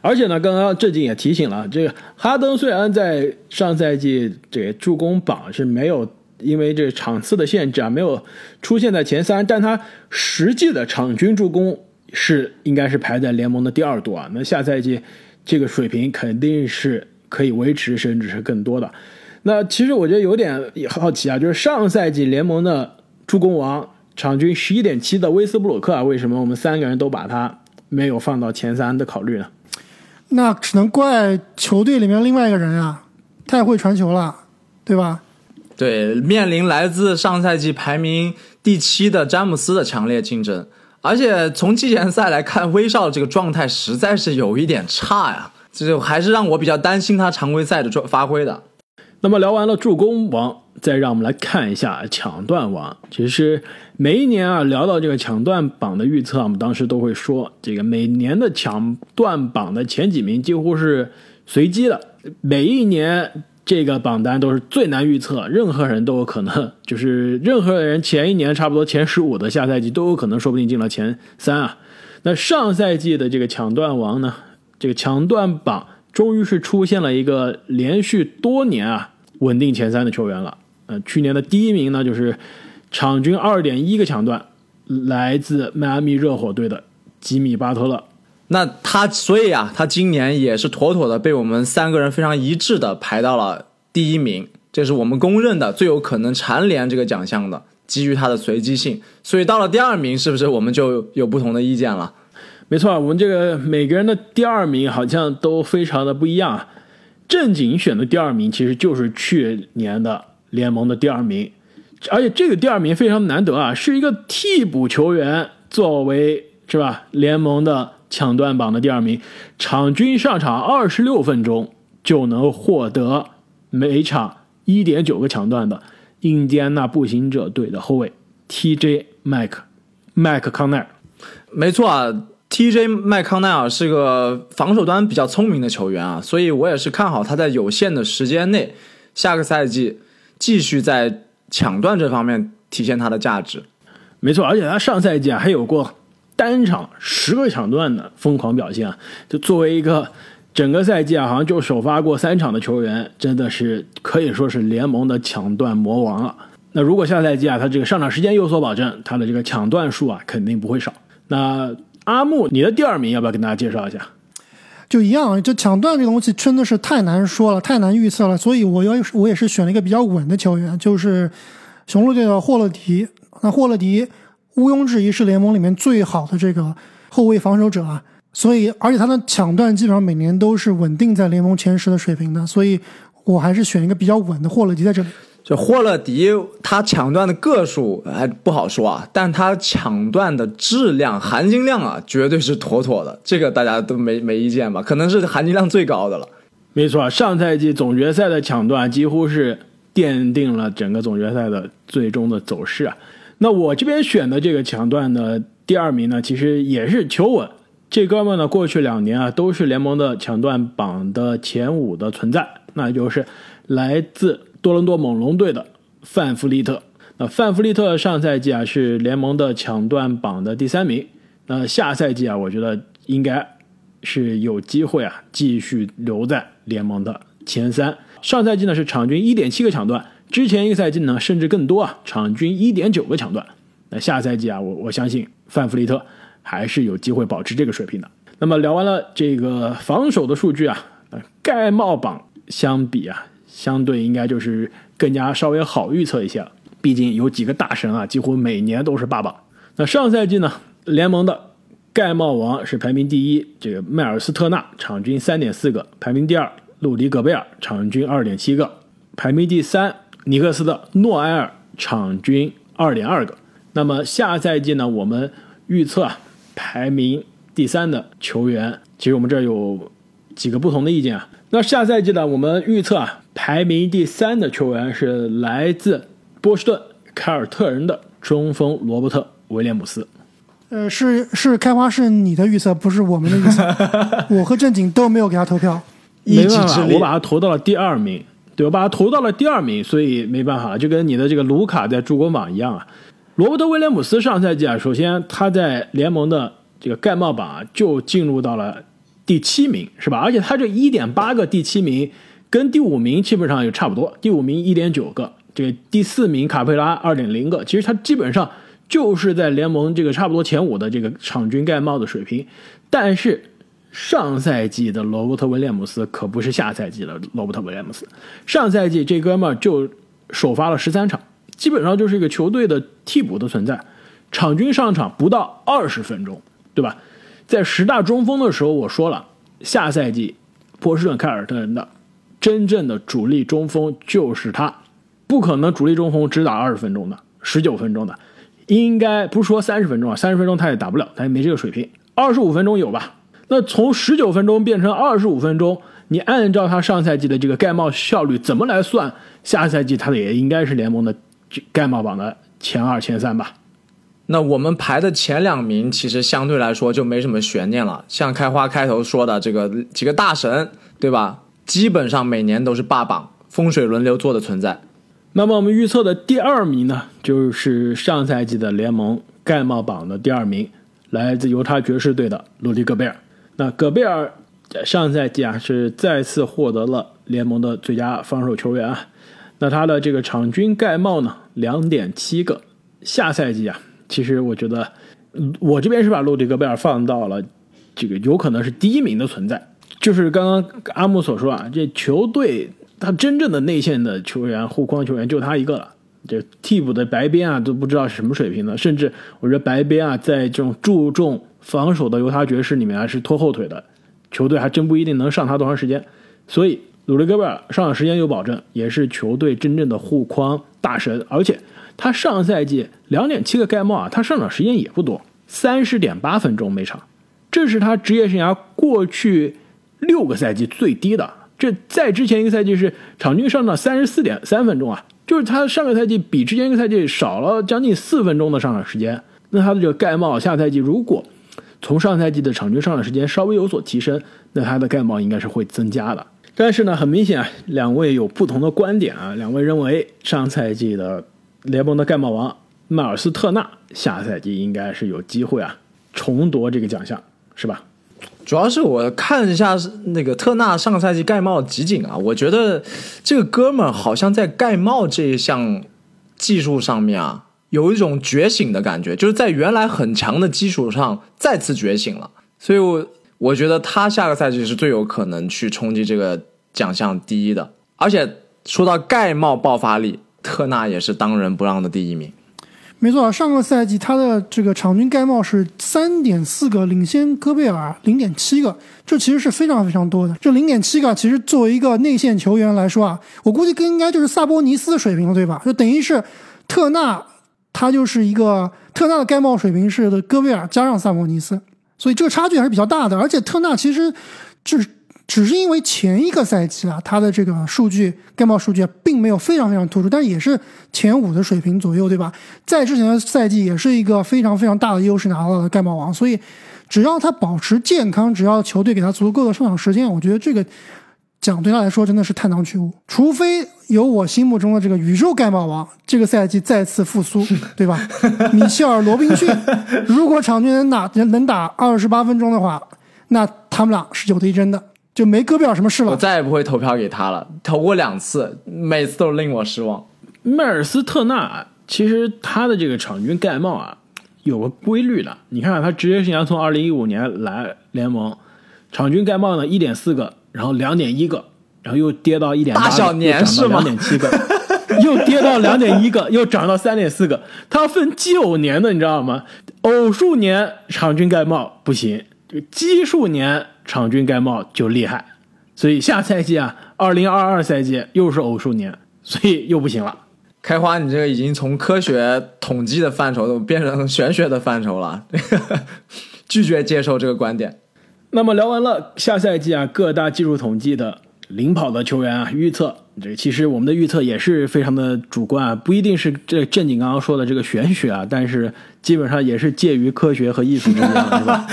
Speaker 1: 而且呢，刚刚郑经也提醒了，这个哈登虽然在上赛季这个助攻榜是没有因为这场次的限制啊，没有出现在前三，但他实际的场均助攻是应该是排在联盟的第二多啊。那下赛季这个水平肯定是。可以维持，甚至是更多的。那其实我觉得有点好奇啊，就是上赛季联盟的助攻王，场均十一点七的威斯布鲁克啊，为什么我们三个人都把他没有放到前三的考虑呢？
Speaker 2: 那只能怪球队里面另外一个人啊，太会传球了，对吧？
Speaker 3: 对，面临来自上赛季排名第七的詹姆斯的强烈竞争，而且从季前赛来看，威少这个状态实在是有一点差呀。这还是让我比较担心他常规赛的发发挥的。
Speaker 1: 那么聊完了助攻王，再让我们来看一下抢断王。其实每一年啊，聊到这个抢断榜的预测，我们当时都会说，这个每年的抢断榜的前几名几乎是随机的。每一年这个榜单都是最难预测，任何人都有可能，就是任何人前一年差不多前十五的下赛季都有可能，说不定进了前三啊。那上赛季的这个抢断王呢？这个抢断榜终于是出现了一个连续多年啊稳定前三的球员了。呃，去年的第一名呢就是场均二点一个抢断，来自迈阿密热火队的吉米巴特勒。
Speaker 3: 那他所以啊，他今年也是妥妥的被我们三个人非常一致的排到了第一名，这是我们公认的最有可能蝉联这个奖项的，基于他的随机性。所以到了第二名，是不是我们就有不同的意见了？
Speaker 1: 没错，我们这个每个人的第二名好像都非常的不一样。正经选的第二名其实就是去年的联盟的第二名，而且这个第二名非常难得啊，是一个替补球员作为是吧？联盟的抢断榜的第二名，场均上场二十六分钟就能获得每场一点九个抢断的印第安纳步行者队的后卫 TJ 麦克麦克康奈尔。
Speaker 3: 没错啊。TJ 麦康奈尔是个防守端比较聪明的球员啊，所以我也是看好他在有限的时间内，下个赛季继续在抢断这方面体现他的价值。
Speaker 1: 没错，而且他上赛季啊还有过单场十个抢断的疯狂表现啊，就作为一个整个赛季啊，好像就首发过三场的球员，真的是可以说是联盟的抢断魔王了。那如果下赛季啊，他这个上场时间有所保证，他的这个抢断数啊，肯定不会少。那阿木，你的第二名要不要跟大家介绍一下？
Speaker 2: 就一样，就抢断这个东西真的是太难说了，太难预测了。所以我要我也是选了一个比较稳的球员，就是雄鹿队的霍勒迪。那霍勒迪毋庸置疑是联盟里面最好的这个后卫防守者啊。所以，而且他的抢断基本上每年都是稳定在联盟前十的水平的。所以我还是选一个比较稳的霍勒迪在这里。
Speaker 3: 就霍勒迪，他抢断的个数还不好说啊，但他抢断的质量、含金量啊，绝对是妥妥的。这个大家都没没意见吧？可能是含金量最高的了。
Speaker 1: 没错，上赛季总决赛的抢断几乎是奠定了整个总决赛的最终的走势啊。那我这边选的这个抢断的第二名呢，其实也是求稳。这哥们呢，过去两年啊，都是联盟的抢断榜的前五的存在，那就是来自。多伦多猛龙队的范弗利特，那范弗利特上赛季啊是联盟的抢断榜的第三名，那下赛季啊我觉得应该是有机会啊继续留在联盟的前三。上赛季呢是场均一点七个抢断，之前一个赛季呢甚至更多啊，场均一点九个抢断。那下赛季啊我我相信范弗利特还是有机会保持这个水平的。那么聊完了这个防守的数据啊，盖帽榜相比啊。相对应该就是更加稍微好预测一些了，毕竟有几个大神啊，几乎每年都是霸榜。那上赛季呢，联盟的盖帽王是排名第一，这个迈尔斯特纳场均三点四个，排名第二鲁迪戈贝尔场均二点七个，排名第三尼克斯的诺埃尔场均二点二个。那么下赛季呢，我们预测啊，排名第三的球员，其实我们这儿有几个不同的意见啊。那下赛季呢，我们预测啊。排名第三的球员是来自波士顿凯尔特人的中锋罗伯特·威廉姆斯。
Speaker 2: 呃，是是，开花是你的预测，不是我们的预测。我和正经都没有给他投票。
Speaker 1: 没办法，我把他投到了第二名。对，我把他投到了第二名，所以没办法，就跟你的这个卢卡在助攻榜一样啊。罗伯特·威廉姆斯上赛季啊，首先他在联盟的这个盖帽榜就进入到了第七名，是吧？而且他这一点八个第七名。跟第五名基本上也差不多，第五名一点九个，这个第四名卡佩拉二点零个，其实他基本上就是在联盟这个差不多前五的这个场均盖帽的水平。但是上赛季的罗伯特威廉姆斯可不是下赛季的罗伯特威廉姆斯，上赛季这哥们儿就首发了十三场，基本上就是一个球队的替补的存在，场均上场不到二十分钟，对吧？在十大中锋的时候我说了，下赛季波士顿凯尔特人的。真正的主力中锋就是他，不可能主力中锋只打二十分钟的、十九分钟的，应该不是说三十分钟啊，三十分钟他也打不了，他也没这个水平。二十五分钟有吧？那从十九分钟变成二十五分钟，你按照他上赛季的这个盖帽效率怎么来算？下赛季他也应该是联盟的盖帽榜的前二、前三吧？
Speaker 3: 那我们排的前两名其实相对来说就没什么悬念了，像开花开头说的这个几个大神，对吧？基本上每年都是霸榜，风水轮流做的存在。
Speaker 1: 那么我们预测的第二名呢，就是上赛季的联盟盖帽榜的第二名，来自犹他爵士队的鲁迪戈贝尔。那戈贝尔上赛季啊是再次获得了联盟的最佳防守球员啊。那他的这个场均盖帽呢两点七个。下赛季啊，其实我觉得我这边是把洛迪戈贝尔放到了这个有可能是第一名的存在。就是刚刚阿木所说啊，这球队他真正的内线的球员、护框球员就他一个了。这替补的白边啊都不知道是什么水平的，甚至我觉得白边啊在这种注重防守的犹他爵士里面还是拖后腿的，球队还真不一定能上他多长时间。所以鲁利戈贝尔上场时间有保证，也是球队真正的护框大神。而且他上赛季两点七个盖帽啊，他上场时间也不多，三十点八分钟每场，这是他职业生涯过去。六个赛季最低的，这在之前一个赛季是场均上场三十四点三分钟啊，就是他上个赛季比之前一个赛季少了将近四分钟的上场时间。那他的这个盖帽下赛季如果从上赛季的场均上场时间稍微有所提升，那他的盖帽应该是会增加的。但是呢，很明显啊，两位有不同的观点啊，两位认为上赛季的联盟的盖帽王迈尔斯特纳下赛季应该是有机会啊重夺这个奖项，是吧？
Speaker 3: 主要是我看一下那个特纳上赛季盖帽集锦啊，我觉得这个哥们儿好像在盖帽这一项技术上面啊，有一种觉醒的感觉，就是在原来很强的基础上再次觉醒了。所以，我我觉得他下个赛季是最有可能去冲击这个奖项第一的。而且说到盖帽爆发力，特纳也是当仁不让的第一名。
Speaker 2: 没错，上个赛季他的这个场均盖帽是三点四个，领先戈贝尔零点七个，这其实是非常非常多的。这零点七个其实作为一个内线球员来说啊，我估计更应该就是萨博尼斯的水平了，对吧？就等于是特纳他就是一个特纳的盖帽水平是的戈贝尔加上萨博尼斯，所以这个差距还是比较大的。而且特纳其实就是。只是因为前一个赛季啊，他的这个数据盖帽数据并没有非常非常突出，但也是前五的水平左右，对吧？在之前的赛季也是一个非常非常大的优势拿到了盖帽王，所以只要他保持健康，只要球队给他足够的上场时间，我觉得这个奖对他来说真的是探囊取物。除非有我心目中的这个宇宙盖帽王这个赛季再次复苏，对吧？米切尔·罗宾逊 如果场均能打能打二十八分钟的话，那他们俩是有的一争的。就没戈贝尔什么事了。
Speaker 3: 我再也不会投票给他了，投过两次，每次都令我失望。
Speaker 1: 迈尔斯特纳其实他的这个场均盖帽啊，有个规律的。你看他职业生涯从二零一五年来联盟，场均盖帽呢一点四个，然后两点一个，然后又跌到一点八，
Speaker 3: 大小年是
Speaker 1: 吗？两点七个，又跌到两点一个，又涨到三点四个。他分九年的，你知道吗？偶数年场均盖帽不行，这个奇数年。场均盖帽就厉害，所以下赛季啊，二零二二赛季又是偶数年，所以又不行了。
Speaker 3: 开花，你这个已经从科学统计的范畴都变成玄学的范畴了，拒绝接受这个观点。
Speaker 1: 那么聊完了下赛季啊各大技术统计的领跑的球员啊预测，这其实我们的预测也是非常的主观啊，不一定是这正经刚刚说的这个玄学啊，但是基本上也是介于科学和艺术之间，是吧？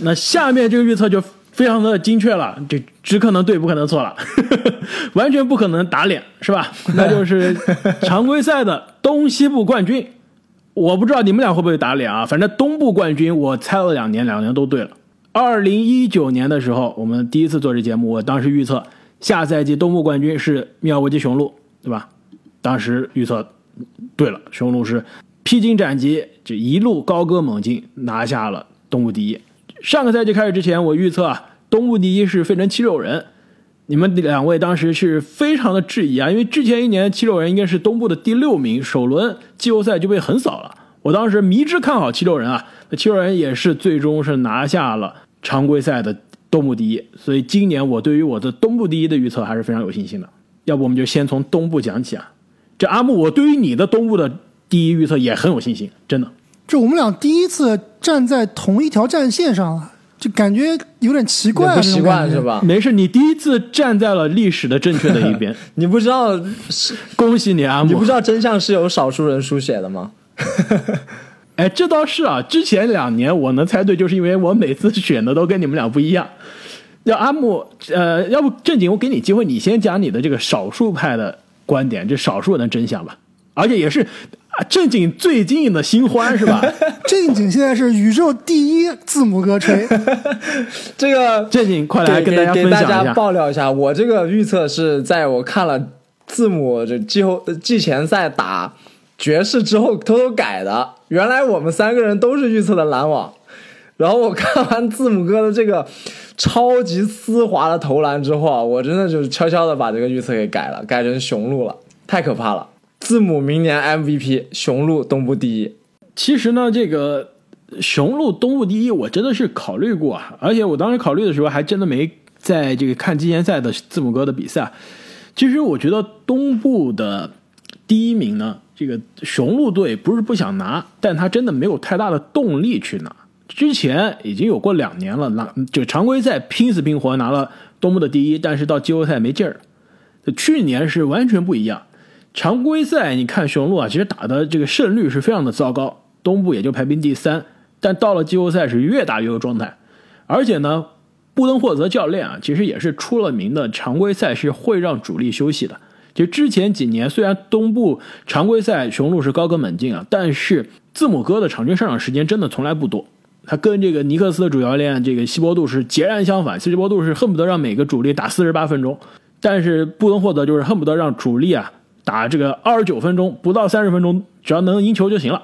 Speaker 1: 那下面这个预测就非常的精确了，这只可能对不可能错了，完全不可能打脸，是吧？那就是常规赛的东西部冠军，我不知道你们俩会不会打脸啊？反正东部冠军我猜了两年，两年都对了。二零一九年的时候，我们第一次做这节目，我当时预测下赛季东部冠军是密尔沃基雄鹿，对吧？当时预测对了，雄鹿是披荆斩棘，就一路高歌猛进，拿下了东部第一。上个赛季开始之前，我预测啊，东部第一是费城七六人。你们两位当时是非常的质疑啊，因为之前一年七六人应该是东部的第六名，首轮季后赛就被横扫了。我当时迷之看好七六人啊，那七六人也是最终是拿下了常规赛的东部第一。所以今年我对于我的东部第一的预测还是非常有信心的。要不我们就先从东部讲起啊。这阿木，我对于你的东部的第一预测也很有信心，真的。
Speaker 2: 这我们俩第一次站在同一条战线上了，就感觉有点奇怪，
Speaker 3: 不习惯是吧？
Speaker 1: 没事，你第一次站在了历史的正确的一边。
Speaker 3: 你不知道是
Speaker 1: 恭喜你阿木，
Speaker 3: 你不知道真相是由少数人书写的吗？
Speaker 1: 哎，这倒是啊。之前两年我能猜对，就是因为我每次选的都跟你们俩不一样。要阿木，呃，要不正经，我给你机会，你先讲你的这个少数派的观点，这少数人的真相吧。而且也是。正经最近的新欢是吧？
Speaker 2: 正经现在是宇宙第一字母哥吹。
Speaker 3: 这个
Speaker 1: 正经快来跟大家分享
Speaker 3: 一下，爆料一下，我这个预测是在我看了字母这季后季前赛打爵士之后偷偷改的。原来我们三个人都是预测的篮网，然后我看完字母哥的这个超级丝滑的投篮之后啊，我真的就是悄悄的把这个预测给改了，改成雄鹿了，太可怕了。字母明年 MVP，雄鹿东部第一。
Speaker 1: 其实呢，这个雄鹿东部第一，我真的是考虑过啊。而且我当时考虑的时候，还真的没在这个看季前赛的字母哥的比赛。其实我觉得东部的第一名呢，这个雄鹿队不是不想拿，但他真的没有太大的动力去拿。之前已经有过两年了，拿就常规赛拼死拼活拿了东部的第一，但是到季后赛没劲儿。去年是完全不一样。常规赛你看雄鹿啊，其实打的这个胜率是非常的糟糕，东部也就排名第三。但到了季后赛是越打越有状态，而且呢，布登霍泽教练啊，其实也是出了名的，常规赛是会让主力休息的。就之前几年，虽然东部常规赛雄鹿是高歌猛进啊，但是字母哥的场均上场时间真的从来不多。他跟这个尼克斯的主教练这个希伯杜是截然相反。希伯杜是恨不得让每个主力打四十八分钟，但是布登霍德就是恨不得让主力啊打这个二十九分钟，不到三十分钟，只要能赢球就行了。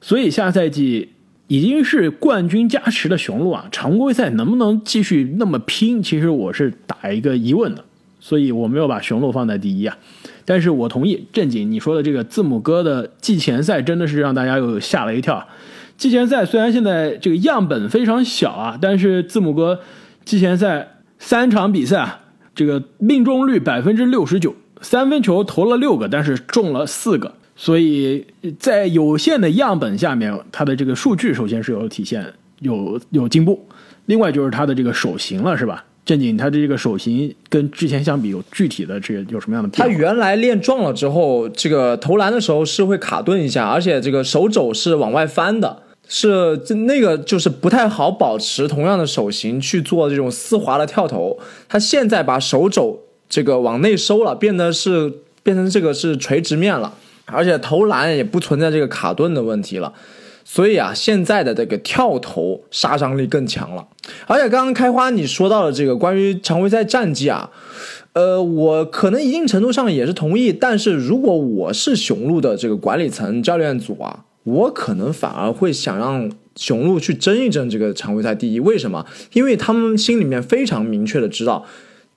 Speaker 1: 所以下赛季已经是冠军加持的雄鹿啊，常规赛能不能继续那么拼？其实我是打一个疑问的，所以我没有把雄鹿放在第一啊。但是我同意正经你说的这个字母哥的季前赛真的是让大家又吓了一跳。季前赛虽然现在这个样本非常小啊，但是字母哥季前赛三场比赛啊，这个命中率百分之六十九，三分球投了六个，但是中了四个，所以在有限的样本下面，他的这个数据首先是有体现，有有进步。另外就是他的这个手型了，是吧？正经，他的这个手型跟之前相比有具体的这个有什么样的？
Speaker 3: 他原来练壮了之后，这个投篮的时候是会卡顿一下，而且这个手肘是往外翻的。是，那个就是不太好保持同样的手型去做这种丝滑的跳投。他现在把手肘这个往内收了，变得是变成这个是垂直面了，而且投篮也不存在这个卡顿的问题了。所以啊，现在的这个跳投杀伤力更强了。而且刚刚开花你说到了这个关于常规赛战绩啊，呃，我可能一定程度上也是同意。但是如果我是雄鹿的这个管理层教练组啊。我可能反而会想让雄鹿去争一争这个常规赛第一，为什么？因为他们心里面非常明确的知道，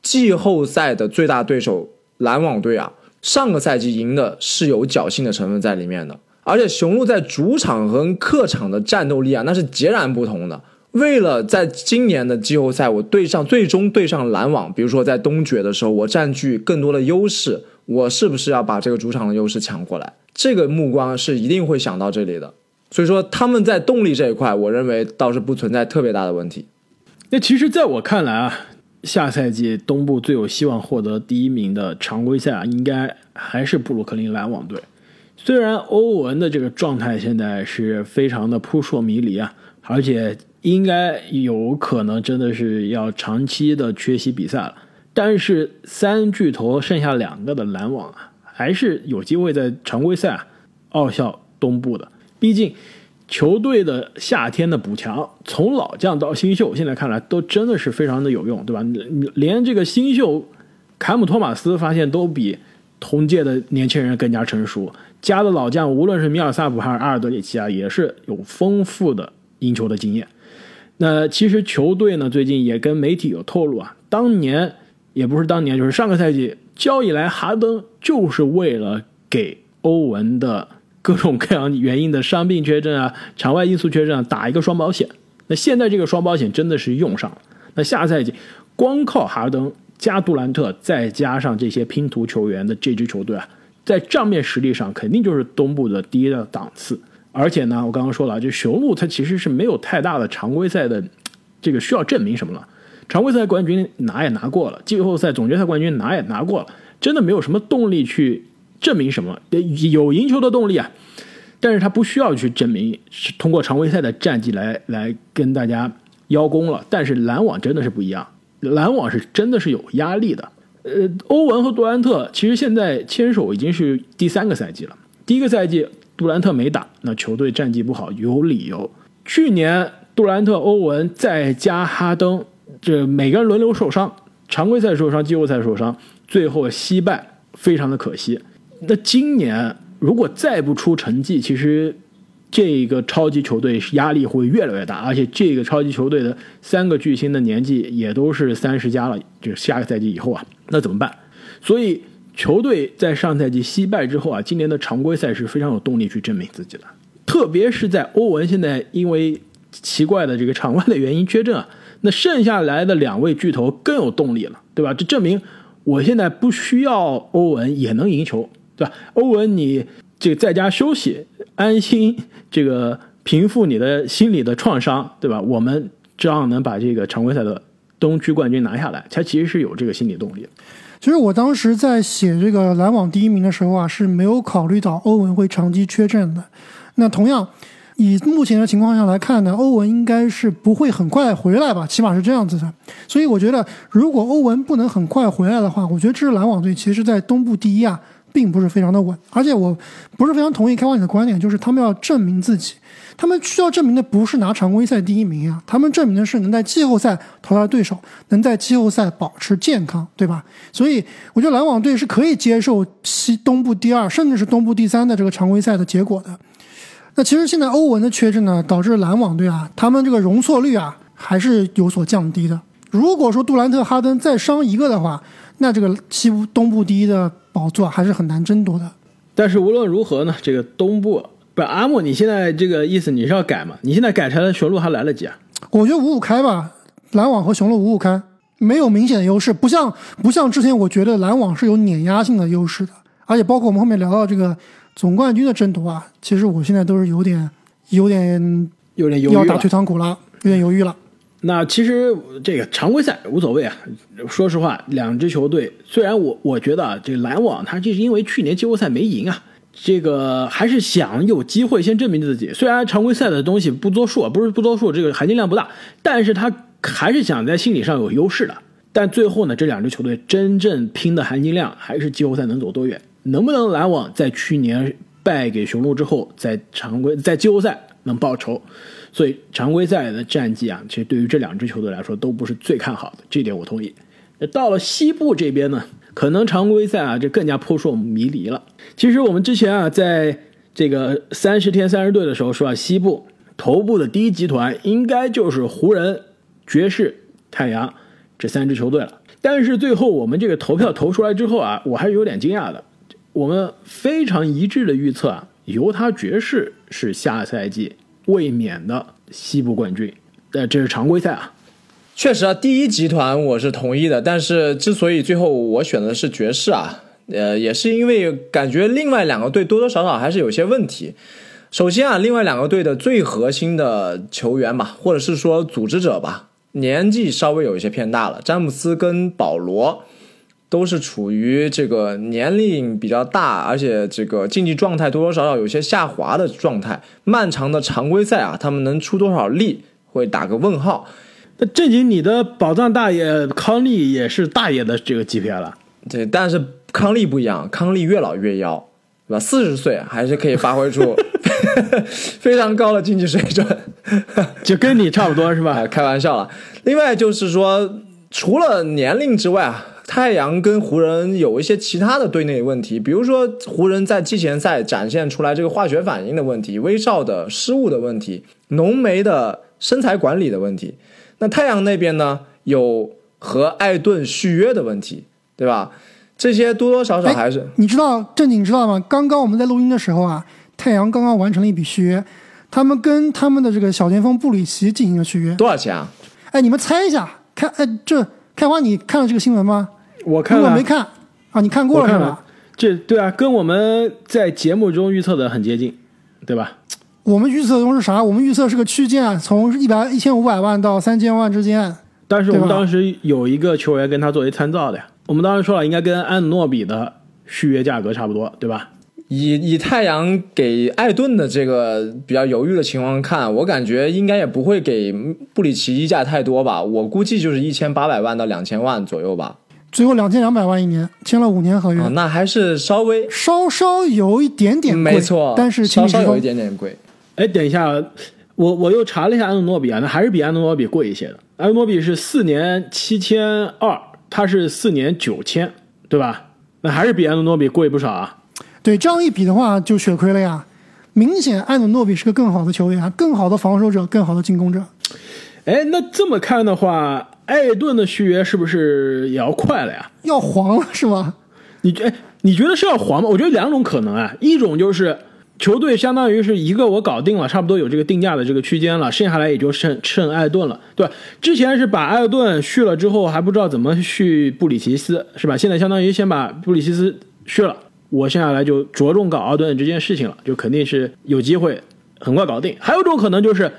Speaker 3: 季后赛的最大对手篮网队啊，上个赛季赢的是有侥幸的成分在里面的，而且雄鹿在主场和客场的战斗力啊，那是截然不同的。为了在今年的季后赛我对上最终对上篮网，比如说在东决的时候，我占据更多的优势，我是不是要把这个主场的优势抢过来？这个目光是一定会想到这里的，所以说他们在动力这一块，我认为倒是不存在特别大的问题。
Speaker 1: 那其实，在我看来啊，下赛季东部最有希望获得第一名的常规赛啊，应该还是布鲁克林篮网队。虽然欧文的这个状态现在是非常的扑朔迷离啊，而且应该有可能真的是要长期的缺席比赛了，但是三巨头剩下两个的篮网啊。还是有机会在常规赛啊傲笑东部的。毕竟球队的夏天的补强，从老将到新秀，现在看来都真的是非常的有用，对吧？连这个新秀凯姆托马斯发现都比同届的年轻人更加成熟。加的老将，无论是米尔萨普还是阿尔德里奇啊，也是有丰富的赢球的经验。那其实球队呢，最近也跟媒体有透露啊，当年也不是当年，就是上个赛季。交易来哈登就是为了给欧文的各种各样原因的伤病缺阵啊、场外因素缺阵啊打一个双保险。那现在这个双保险真的是用上了。那下赛季光靠哈登加杜兰特再加上这些拼图球员的这支球队啊，在账面实力上肯定就是东部的第一的档次。而且呢，我刚刚说了，就雄鹿它其实是没有太大的常规赛的这个需要证明什么了。常规赛冠军拿也拿过了，季后赛总决赛冠军拿也拿过了，真的没有什么动力去证明什么。有赢球的动力啊，但是他不需要去证明，是通过常规赛的战绩来来跟大家邀功了。但是篮网真的是不一样，篮网是真的是有压力的。呃，欧文和杜兰特其实现在牵手已经是第三个赛季了。第一个赛季杜兰特没打，那球队战绩不好有理由。去年杜兰特、欧文再加哈登。这每个人轮流受伤，常规赛受伤，季后赛受伤，最后惜败，非常的可惜。那今年如果再不出成绩，其实这个超级球队压力会越来越大，而且这个超级球队的三个巨星的年纪也都是三十加了，就是下个赛季以后啊，那怎么办？所以球队在上赛季惜败之后啊，今年的常规赛是非常有动力去证明自己的，特别是在欧文现在因为奇怪的这个场外的原因缺阵啊。那剩下来的两位巨头更有动力了，对吧？这证明我现在不需要欧文也能赢球，对吧？欧文你这个在家休息，安心这个平复你的心理的创伤，对吧？我们这样能把这个常规赛的东区冠军拿下来，他其实是有这个心理动力。
Speaker 2: 其实我当时在写这个篮网第一名的时候啊，是没有考虑到欧文会长期缺阵的。那同样。以目前的情况下来看呢，欧文应该是不会很快回来吧，起码是这样子的。所以我觉得，如果欧文不能很快回来的话，我觉得这支篮网队其实，在东部第一啊，并不是非常的稳。而且我不是非常同意开花你的观点，就是他们要证明自己，他们需要证明的不是拿常规赛第一名啊，他们证明的是能在季后赛淘汰对手，能在季后赛保持健康，对吧？所以我觉得篮网队是可以接受西东部第二，甚至是东部第三的这个常规赛的结果的。那其实现在欧文的缺阵呢，导致篮网队啊，他们这个容错率啊还是有所降低的。如果说杜兰特、哈登再伤一个的话，那这个西部东部第一的宝座还是很难争夺的。
Speaker 1: 但是无论如何呢，这个东部不阿木，你现在这个意思你是要改吗？你现在改成了雄鹿还来得及啊？
Speaker 2: 我觉得五五开吧，篮网和雄鹿五五开，没有明显的优势，不像不像之前我觉得篮网是有碾压性的优势的，而且包括我们后面聊到这个总冠军的争夺啊，其实我现在都是有点有点
Speaker 1: 有点犹豫
Speaker 2: 要打退堂鼓了，有点犹豫了。
Speaker 1: 那其实这个常规赛无所谓啊。说实话，两支球队虽然我我觉得啊，这篮网他就是因为去年季后赛没赢啊，这个还是想有机会先证明自己。虽然常规赛的东西不作数，不是不作数，这个含金量不大，但是他还是想在心理上有优势的。但最后呢，这两支球队真正拼的含金量还是季后赛能走多远，能不能篮网在去年败给雄鹿之后，在常规在季后赛能报仇？所以常规赛的战绩啊，其实对于这两支球队来说都不是最看好的，这点我同意。那到了西部这边呢，可能常规赛啊，就更加扑朔迷离了。其实我们之前啊，在这个三十天三十队的时候说啊，西部头部的第一集团应该就是湖人、爵士、太阳这三支球队了。但是最后我们这个投票投出来之后啊，我还是有点惊讶的。我们非常一致的预测啊，犹他爵士是下赛季卫冕的西部冠军。呃，这是常规赛啊。
Speaker 3: 确实啊，第一集团我是同意的，但是之所以最后我选的是爵士啊，呃，也是因为感觉另外两个队多多少少还是有些问题。首先啊，另外两个队的最核心的球员吧，或者是说组织者吧，年纪稍微有一些偏大了。詹姆斯跟保罗都是处于这个年龄比较大，而且这个竞技状态多多少少有些下滑的状态。漫长的常规赛啊，他们能出多少力，会打个问号。
Speaker 1: 那正经，你的宝藏大爷康利也是大爷的这个级别了。
Speaker 3: 对，但是康利不一样，康利越老越妖，对吧？四十岁还是可以发挥出非常高的竞技水准，
Speaker 1: 就跟你差不多是吧？
Speaker 3: 开玩笑了。另外就是说，除了年龄之外啊，太阳跟湖人有一些其他的队内问题，比如说湖人在季前赛展现出来这个化学反应的问题，威少的失误的问题，浓眉的身材管理的问题。那太阳那边呢，有和艾顿续约的问题，对吧？这些多多少少还是
Speaker 2: 你知道正经知道吗？刚刚我们在录音的时候啊，太阳刚刚完成了一笔续约，他们跟他们的这个小前锋布里奇进行了续约，
Speaker 3: 多少钱啊？
Speaker 2: 哎，你们猜一下，看，哎，这开花，你看了这个新闻吗？
Speaker 1: 我看了，
Speaker 2: 如果没看啊，你看过了是吧？
Speaker 1: 这对啊，跟我们在节目中预测的很接近，对吧？
Speaker 2: 我们预测中是啥？我们预测是个区间，从一百一千五百万到三千万之间。
Speaker 1: 但是我们当时有一个球员跟他作为参照的呀。我们当时说了，应该跟安努诺比的续约价格差不多，对吧？
Speaker 3: 以以太阳给艾顿的这个比较犹豫的情况看，我感觉应该也不会给布里奇溢价太多吧。我估计就是一千八百万到两千万左右吧。
Speaker 2: 最后两千两百万一年，签了五年合约，
Speaker 3: 哦、那还是稍微
Speaker 2: 稍稍有一点点贵，
Speaker 3: 没错，
Speaker 2: 但是
Speaker 3: 稍稍有一点点贵。
Speaker 1: 哎，等一下，我我又查了一下安努诺比啊，那还是比安努诺比贵一些的。安努诺比是四年七千二，他是四年九千，对吧？那还是比安努诺比贵不少啊。
Speaker 2: 对，这样一比的话就血亏了呀。明显安努诺比是个更好的球员，更好的防守者，更好的进攻者。
Speaker 1: 哎，那这么看的话，艾顿的续约是不是也要快了呀？
Speaker 2: 要黄了是吗？
Speaker 1: 你觉，你觉得是要黄吗？我觉得两种可能啊，一种就是。球队相当于是一个我搞定了，差不多有这个定价的这个区间了，剩下来也就剩剩艾顿了，对吧？之前是把艾顿续了之后还不知道怎么续布里奇斯，是吧？现在相当于先把布里奇斯续了，我剩下来就着重搞奥顿这件事情了，就肯定是有机会很快搞定。还有一种可能就是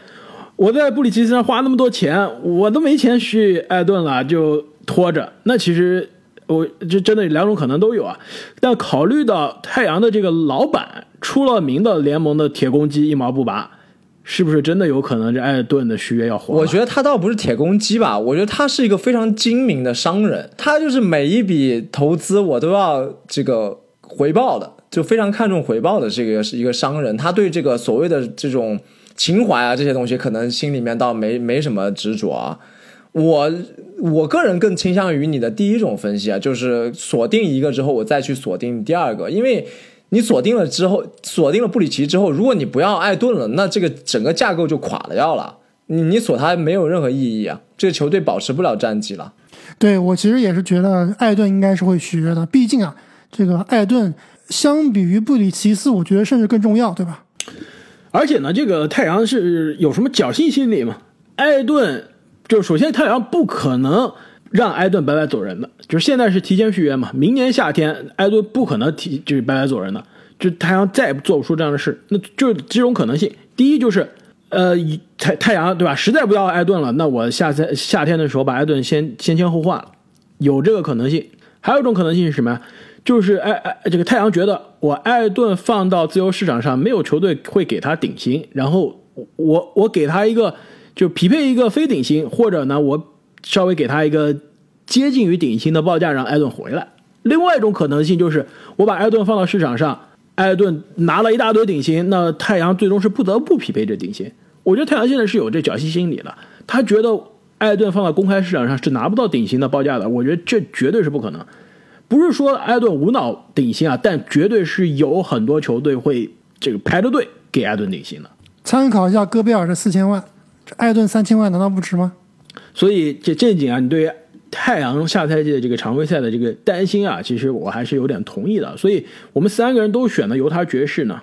Speaker 1: 我在布里奇斯上花那么多钱，我都没钱续艾顿了，就拖着。那其实我这真的两种可能都有啊，但考虑到太阳的这个老板。出了名的联盟的铁公鸡一毛不拔，是不是真的有可能这艾顿的续约要黄？
Speaker 3: 我觉得他倒不是铁公鸡吧，我觉得他是一个非常精明的商人，他就是每一笔投资我都要这个回报的，就非常看重回报的这个是一个商人，他对这个所谓的这种情怀啊这些东西，可能心里面倒没没什么执着啊。我我个人更倾向于你的第一种分析啊，就是锁定一个之后，我再去锁定第二个，因为你锁定了之后，锁定了布里奇之后，如果你不要艾顿了，那这个整个架构就垮了要了。你你锁他没有任何意义啊，这个球队保持不了战绩了。
Speaker 2: 对我其实也是觉得艾顿应该是会续约的，毕竟啊，这个艾顿相比于布里奇斯，我觉得甚至更重要，对吧？
Speaker 1: 而且呢，这个太阳是有什么侥幸心理吗？艾顿就首先太阳不可能让艾顿白白走人的，就是现在是提前续约嘛，明年夏天艾顿不可能提就是白白走人的，就太阳再做不出这样的事，那就几种可能性，第一就是。呃，太太阳对吧？实在不要艾顿了，那我夏天夏天的时候把艾顿先先签后换，有这个可能性。还有一种可能性是什么呀？就是艾艾这个太阳觉得我艾顿放到自由市场上，没有球队会给他顶薪，然后我我给他一个就匹配一个非顶薪，或者呢我稍微给他一个接近于顶薪的报价，让艾顿回来。另外一种可能性就是我把艾顿放到市场上。艾顿拿了一大堆顶薪，那太阳最终是不得不匹配这顶薪。我觉得太阳现在是有这侥幸心理的，他觉得艾顿放到公开市场上是拿不到顶薪的报价的。我觉得这绝对是不可能，不是说艾顿无脑顶薪啊，但绝对是有很多球队会这个排着队给艾顿顶薪的。
Speaker 2: 参考一下戈贝尔的四千万，艾顿三千万难道不值吗？
Speaker 1: 所以这正经啊，你对。太阳下赛季的这个常规赛的这个担心啊，其实我还是有点同意的。所以我们三个人都选了犹他爵士呢，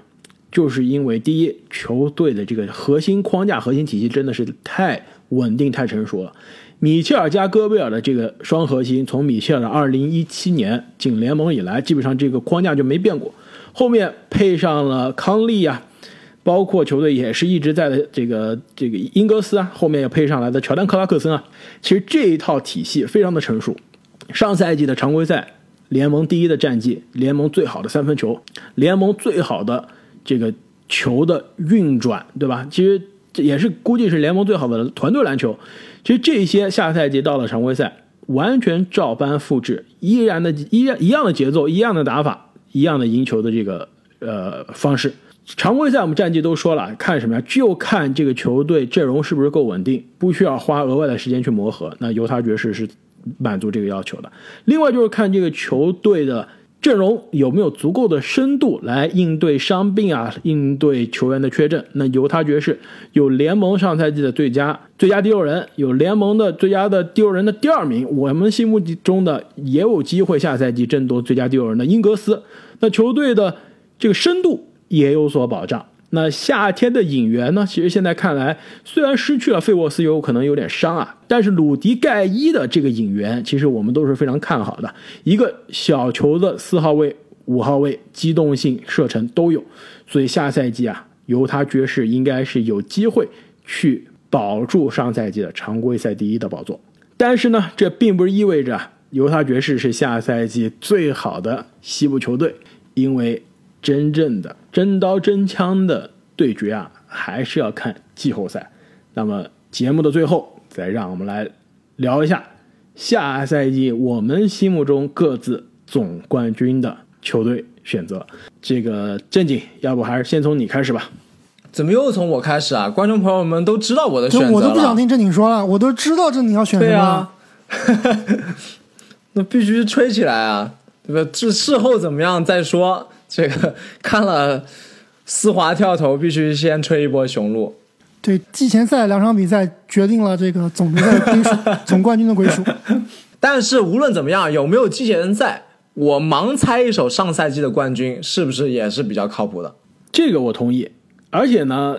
Speaker 1: 就是因为第一，球队的这个核心框架、核心体系真的是太稳定、太成熟了。米切尔加戈贝尔的这个双核心，从米切尔的2017年进联盟以来，基本上这个框架就没变过。后面配上了康利啊。包括球队也是一直在的这个这个英格斯啊，后面也配上来的乔丹克拉克森啊，其实这一套体系非常的成熟。上赛季的常规赛联盟第一的战绩，联盟最好的三分球，联盟最好的这个球的运转，对吧？其实这也是估计是联盟最好的团队篮球。其实这些下赛季到了常规赛，完全照搬复制，依然的依然一样的节奏，一样的打法，一样的赢球的这个呃方式。常规赛我们战绩都说了，看什么呀？就看这个球队阵容是不是够稳定，不需要花额外的时间去磨合。那犹他爵士是满足这个要求的。另外就是看这个球队的阵容有没有足够的深度来应对伤病啊，应对球员的缺阵。那犹他爵士有联盟上赛季的最佳最佳第六人，有联盟的最佳的第六人的第二名。我们心目中的也有机会下赛季争夺最佳第六人的英格斯。那球队的这个深度。也有所保障。那夏天的引援呢？其实现在看来，虽然失去了费沃斯，有可能有点伤啊，但是鲁迪盖伊的这个引援，其实我们都是非常看好的。一个小球的四号位、五号位，机动性、射程都有，所以下赛季啊，犹他爵士应该是有机会去保住上赛季的常规赛第一的宝座。但是呢，这并不是意味着犹他爵士是下赛季最好的西部球队，因为。真正的真刀真枪的对决啊，还是要看季后赛。那么节目的最后，再让我们来聊一下下赛季我们心目中各自总冠军的球队选择。这个正经，要不还是先从你开始吧？
Speaker 3: 怎么又从我开始啊？观众朋友们都知道我的选择
Speaker 2: 我都不想听正经说了，我都知道正经要选什么。
Speaker 3: 对啊，那必须吹起来啊！对吧？这事后怎么样再说。这个看了丝滑跳投，必须先吹一波雄鹿。
Speaker 2: 对，季前赛两场比赛决定了这个总决赛归属，总冠军的归属。
Speaker 3: 但是无论怎么样，有没有季前赛，我盲猜一手上赛季的冠军，是不是也是比较靠谱的？
Speaker 1: 这个我同意。而且呢，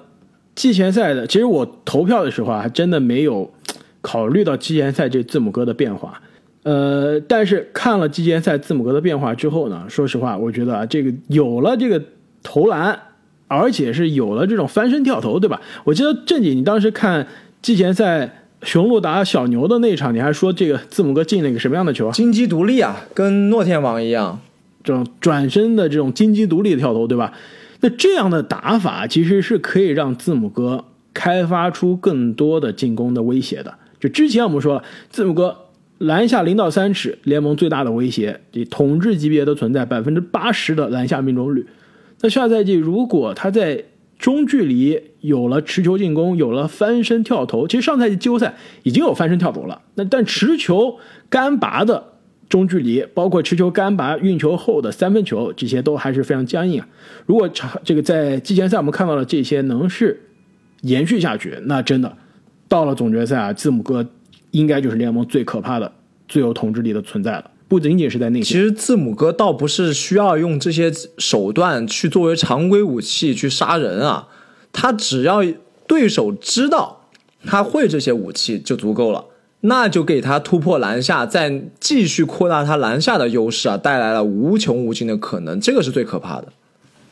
Speaker 1: 季前赛的，其实我投票的时候啊，还真的没有考虑到季前赛这字母哥的变化。呃，但是看了季前赛字母哥的变化之后呢，说实话，我觉得啊，这个有了这个投篮，而且是有了这种翻身跳投，对吧？我记得正经，你当时看季前赛雄鹿打小牛的那场，你还说这个字母哥进了一个什么样的球？
Speaker 3: 金鸡独立啊，跟诺天王一样，
Speaker 1: 这种转身的这种金鸡独立的跳投，对吧？那这样的打法其实是可以让字母哥开发出更多的进攻的威胁的。就之前我们说了，字母哥。篮下零到三尺，联盟最大的威胁，这统治级别的存在百分之八十的篮下命中率。那下赛季如果他在中距离有了持球进攻，有了翻身跳投，其实上赛季季后赛已经有翻身跳投了。那但持球干拔的中距离，包括持球干拔运球后的三分球，这些都还是非常僵硬啊。如果长这个在季前赛我们看到了这些能是延续下去，那真的到了总决赛啊，字母哥应该就是联盟最可怕的、最有统治力的存在了。不仅仅是在内
Speaker 3: 其实字母哥倒不是需要用这些手段去作为常规武器去杀人啊，他只要对手知道他会这些武器就足够了，那就给他突破篮下，再继续扩大他篮下的优势啊，带来了无穷无尽的可能，这个是最可怕的，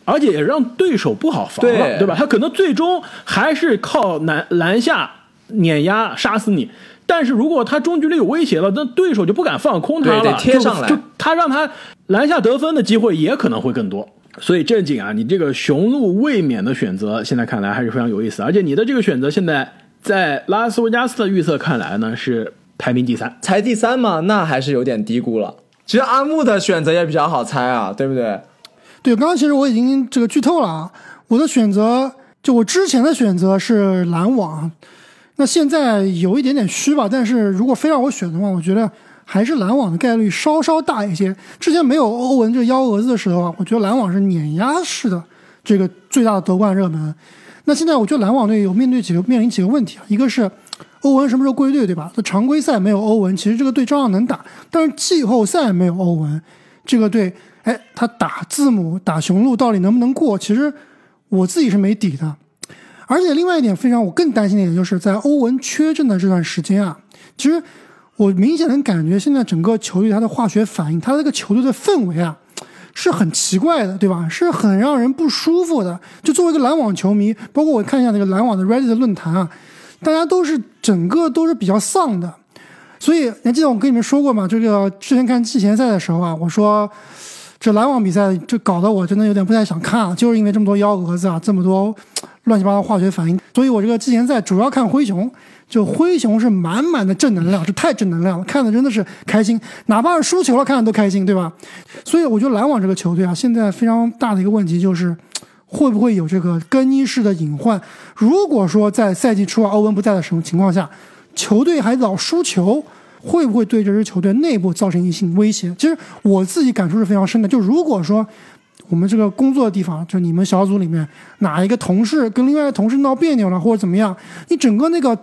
Speaker 1: 而且也让对手不好防了，对吧？他可能最终还是靠篮篮下碾压杀死你。但是如果他中距离有威胁了，那对手就不敢放空他了，
Speaker 3: 得贴上来，
Speaker 1: 就他让他篮下得分的机会也可能会更多。所以正经啊，你这个雄鹿卫冕的选择，现在看来还是非常有意思。而且你的这个选择，现在在拉斯维加斯的预测看来呢，是排名第三，
Speaker 3: 才第三嘛，那还是有点低估了。其实阿木的选择也比较好猜啊，对不对？
Speaker 2: 对，刚刚其实我已经这个剧透了啊，我的选择就我之前的选择是篮网。那现在有一点点虚吧，但是如果非让我选的话，我觉得还是篮网的概率稍稍大一些。之前没有欧文这幺蛾子的时候啊，我觉得篮网是碾压式的这个最大的夺冠热门。那现在我觉得篮网队有面对几个面临几个问题啊，一个是欧文什么时候归队，对吧？那常规赛没有欧文，其实这个队照样能打，但是季后赛没有欧文，这个队，哎，他打字母打雄鹿到底能不能过？其实我自己是没底的。而且另外一点非常我更担心的一点，就是在欧文缺阵的这段时间啊，其实我明显能感觉现在整个球队它的化学反应，它这个球队的氛围啊，是很奇怪的，对吧？是很让人不舒服的。就作为一个篮网球迷，包括我看一下那个篮网的 Reddit 论坛啊，大家都是整个都是比较丧的。所以你还记得我跟你们说过吗？这个之前看季前赛的时候啊，我说这篮网比赛这搞得我真的有点不太想看啊，就是因为这么多幺蛾子啊，这么多。乱七八糟化学反应，所以我这个季前赛主要看灰熊，就灰熊是满满的正能量，是太正能量了，看的真的是开心，哪怕是输球了看的都开心，对吧？所以我觉得篮网这个球队啊，现在非常大的一个问题就是，会不会有这个更衣室的隐患？如果说在赛季初啊欧文不在的什么情况下，球队还老输球，会不会对这支球队内部造成一些威胁？其实我自己感触是非常深的，就如果说。我们这个工作的地方，就你们小组里面哪一个同事跟另外一个同事闹别扭了，或者怎么样，你整个那个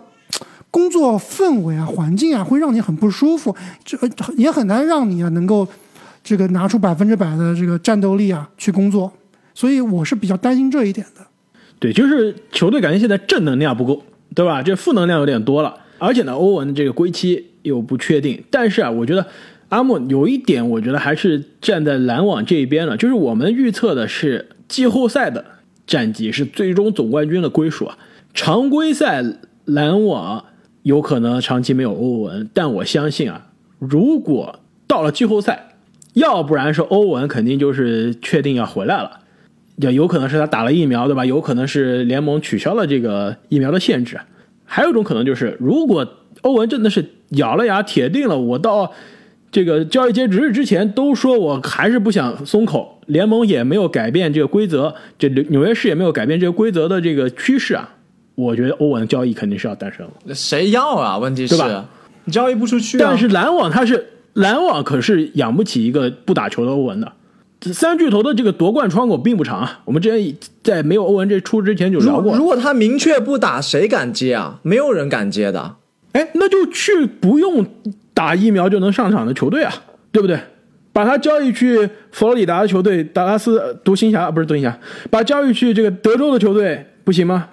Speaker 2: 工作氛围啊、环境啊，会让你很不舒服，这也很难让你啊能够这个拿出百分之百的这个战斗力啊去工作。所以我是比较担心这一点的。
Speaker 1: 对，就是球队感觉现在正能量不够，对吧？这负能量有点多了，而且呢，欧文的这个归期又不确定。但是啊，我觉得。阿莫有一点，我觉得还是站在篮网这一边了，就是我们预测的是季后赛的战绩是最终总冠军的归属啊。常规赛篮网有可能长期没有欧文，但我相信啊，如果到了季后赛，要不然是欧文肯定就是确定要回来了，也有可能是他打了疫苗，对吧？有可能是联盟取消了这个疫苗的限制，还有一种可能就是，如果欧文真的是咬了牙铁定了，我到。这个交易截止日之前都说我还是不想松口，联盟也没有改变这个规则，这纽约市也没有改变这个规则的这个趋势啊。我觉得欧文的交易肯定是要诞生
Speaker 3: 了。谁要啊？问题是，你交易不出去。
Speaker 1: 但是篮网他是篮网，可是养不起一个不打球的欧文的。三巨头的这个夺冠窗口并不长啊。我们之前在没有欧文这出之前就聊过。
Speaker 3: 如果他明确不打，谁敢接啊？没有人敢接的。
Speaker 1: 哎，那就去不用。打疫苗就能上场的球队啊，对不对？把他交易去佛罗里达的球队，达拉斯独行侠不是独行侠，把交易去这个德州的球队不行吗？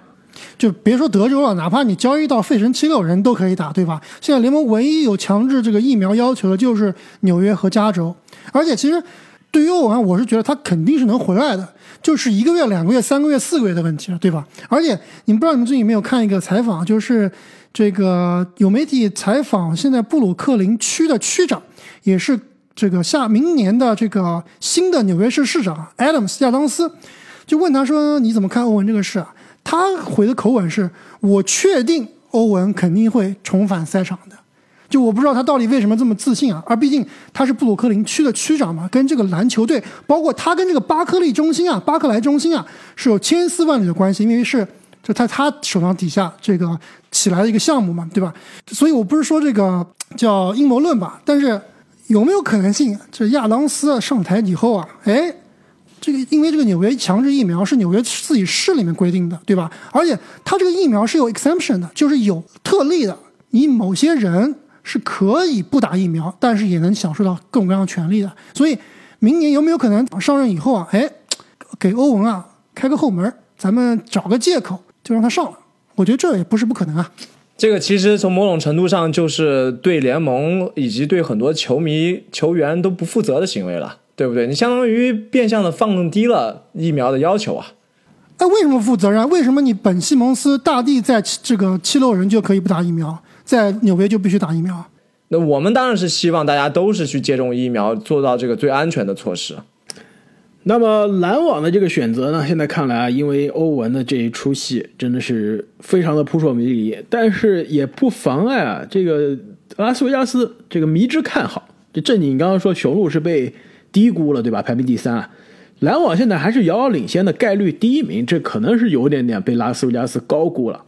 Speaker 2: 就别说德州了，哪怕你交易到费城七六人都可以打，对吧？现在联盟唯一有强制这个疫苗要求的就是纽约和加州，而且其实对于我啊，我是觉得他肯定是能回来的，就是一个月、两个月、三个月、四个月的问题了，对吧？而且你们不知道你们最近有没有看一个采访，就是。这个有媒体采访现在布鲁克林区的区长，也是这个下明年的这个新的纽约市市长 Adams 亚当斯，就问他说：“你怎么看欧文这个事啊？”他回的口吻是：“我确定欧文肯定会重返赛场的。”就我不知道他到底为什么这么自信啊。而毕竟他是布鲁克林区的区长嘛，跟这个篮球队，包括他跟这个巴克利中心啊、巴克莱中心啊，是有千丝万缕的关系，因为是就在他手上底下这个起来的一个项目嘛，对吧？所以我不是说这个叫阴谋论吧，但是有没有可能性，这亚当斯上台以后啊，哎？这个因为这个纽约强制疫苗是纽约自己市里面规定的，对吧？而且它这个疫苗是有 exemption 的，就是有特例的。你某些人是可以不打疫苗，但是也能享受到各种各样的权利的。所以明年有没有可能上任以后啊，哎，给欧文啊开个后门，咱们找个借口就让他上了？我觉得这也不是不可能啊。
Speaker 3: 这个其实从某种程度上就是对联盟以及对很多球迷球员都不负责的行为了。对不对？你相当于变相的放低了疫苗的要求啊！
Speaker 2: 哎，为什么负责任？为什么你本西蒙斯大帝在这个七六人就可以不打疫苗，在纽约就必须打疫苗？
Speaker 3: 那我们当然是希望大家都是去接种疫苗，做到这个最安全的措施。
Speaker 1: 那么篮网的这个选择呢？现在看来啊，因为欧文的这一出戏真的是非常的扑朔迷离，但是也不妨碍啊，这个拉斯维加斯这个迷之看好。这正经刚刚说雄鹿是被。低估了，对吧？排名第三啊，篮网现在还是遥遥领先的概率第一名，这可能是有点点被拉斯维加斯高估了。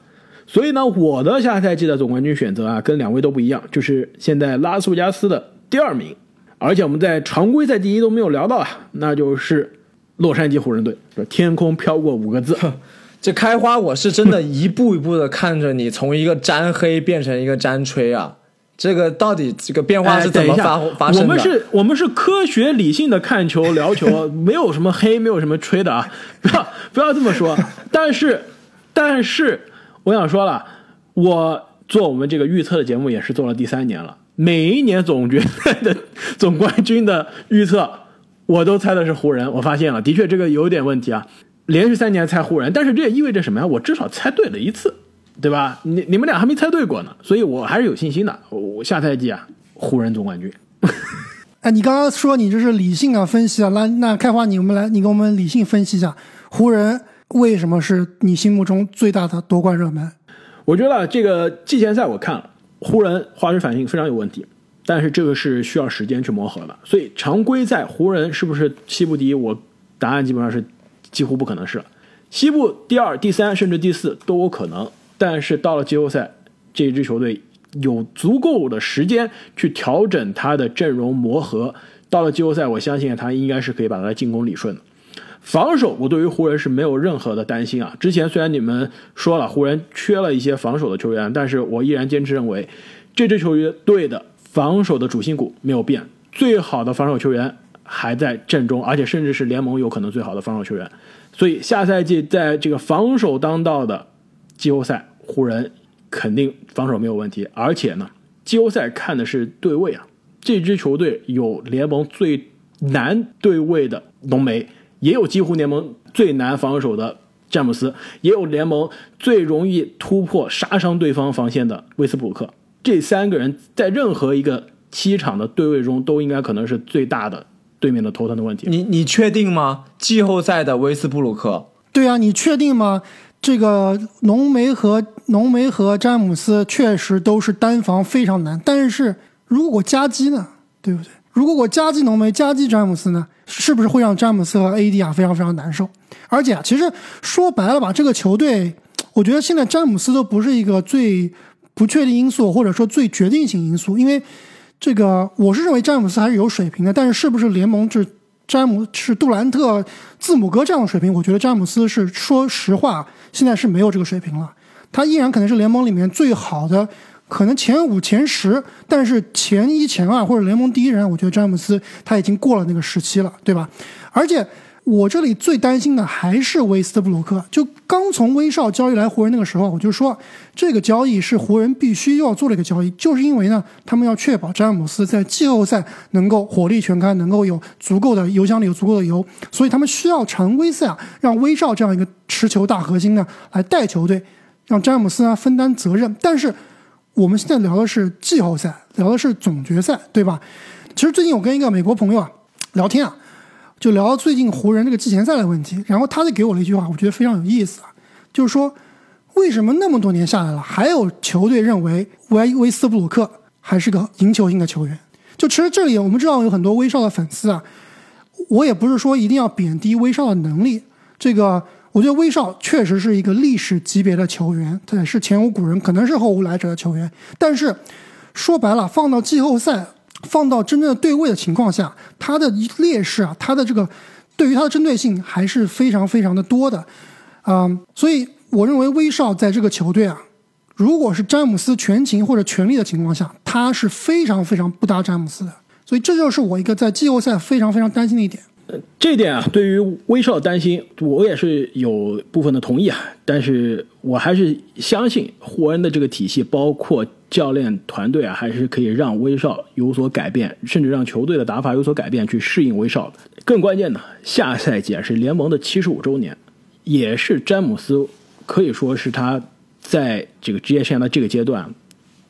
Speaker 1: 所以呢，我的下赛季的总冠军选择啊，跟两位都不一样，就是现在拉斯维加斯的第二名，而且我们在常规赛第一都没有聊到啊，那就是洛杉矶湖人队。天空飘过五个字，
Speaker 3: 这开花我是真的一步一步的看着你从一个沾黑变成一个沾吹啊。这个到底这个变化是怎么发发生
Speaker 1: 的？我们是，我们是科学理性的看球聊球，没有什么黑，没有什么吹的啊！不要不要这么说。但是，但是我想说了，我做我们这个预测的节目也是做了第三年了，每一年总决赛的总冠军的预测，我都猜的是湖人。我发现了，的确这个有点问题啊，连续三年猜湖人，但是这也意味着什么呀？我至少猜对了一次。对吧？你你们俩还没猜对过呢，所以我还是有信心的。我下赛季啊，湖人总冠军。
Speaker 2: 哎，你刚刚说你这是理性啊分析啊，那那开花，你们来，你给我们理性分析一下，湖人为什么是你心目中最大的夺冠热门？
Speaker 1: 我觉得这个季前赛我看了，湖人化学反应非常有问题，但是这个是需要时间去磨合的。所以常规赛湖人是不是西部第一？我答案基本上是几乎不可能是，西部第二、第三甚至第四都有可能。但是到了季后赛，这支球队有足够的时间去调整他的阵容磨合。到了季后赛，我相信他应该是可以把他的进攻理顺的。防守，我对于湖人是没有任何的担心啊。之前虽然你们说了湖人缺了一些防守的球员，但是我依然坚持认为，这支球队的防守的主心骨没有变，最好的防守球员还在阵中，而且甚至是联盟有可能最好的防守球员。所以下赛季在这个防守当道的季后赛。湖人肯定防守没有问题，而且呢，季后赛看的是对位啊。这支球队有联盟最难对位的浓眉，也有几乎联盟最难防守的詹姆斯，也有联盟最容易突破杀伤对方防线的威斯布鲁克。这三个人在任何一个七场的对位中，都应该可能是最大的对面的头疼的问题。
Speaker 3: 你你确定吗？季后赛的威斯布鲁克？
Speaker 2: 对啊，你确定吗？这个浓眉和浓眉和詹姆斯确实都是单防非常难，但是如果夹击呢，对不对？如果我夹击浓眉，夹击詹姆斯呢，是不是会让詹姆斯和 AD 啊非常非常难受？而且啊，其实说白了吧，这个球队，我觉得现在詹姆斯都不是一个最不确定因素，或者说最决定性因素，因为这个我是认为詹姆斯还是有水平的，但是是不是联盟这？詹姆是杜兰特、字母哥这样的水平，我觉得詹姆斯是说实话，现在是没有这个水平了。他依然可能是联盟里面最好的，可能前五、前十，但是前一、前二或者联盟第一人，我觉得詹姆斯他已经过了那个时期了，对吧？而且。我这里最担心的还是威斯布鲁克。就刚从威少交易来湖人那个时候，我就说这个交易是湖人必须要做的一个交易，就是因为呢，他们要确保詹姆斯在季后赛能够火力全开，能够有足够的油箱里有足够的油，所以他们需要常规赛啊，让威少这样一个持球大核心呢来带球队，让詹姆斯呢分担责任。但是我们现在聊的是季后赛，聊的是总决赛，对吧？其实最近我跟一个美国朋友啊聊天啊。就聊最近湖人这个季前赛的问题，然后他就给我了一句话，我觉得非常有意思啊，就是说为什么那么多年下来了，还有球队认为威威斯布鲁克还是个赢球性的球员。就其实这里我们知道有很多威少的粉丝啊，我也不是说一定要贬低威少的能力，这个我觉得威少确实是一个历史级别的球员，他也是前无古人，可能是后无来者的球员。但是说白了，放到季后赛，放到真正的对位的情况下，他的劣势啊，他的这个对于他的针对性还是非常非常的多的，啊、所以我认为威少在这个球队啊。如果是詹姆斯全勤或者全力的情况下，他是非常非常不搭詹姆斯的，所以这就是我一个在季后赛非常非常担心的一点。
Speaker 1: 这点啊，对于威少担心，我也是有部分的同意啊。但是我还是相信霍恩的这个体系，包括教练团队啊，还是可以让威少有所改变，甚至让球队的打法有所改变，去适应威少。更关键的，下赛季啊是联盟的七十五周年，也是詹姆斯可以说是他在这个职业生涯的这个阶段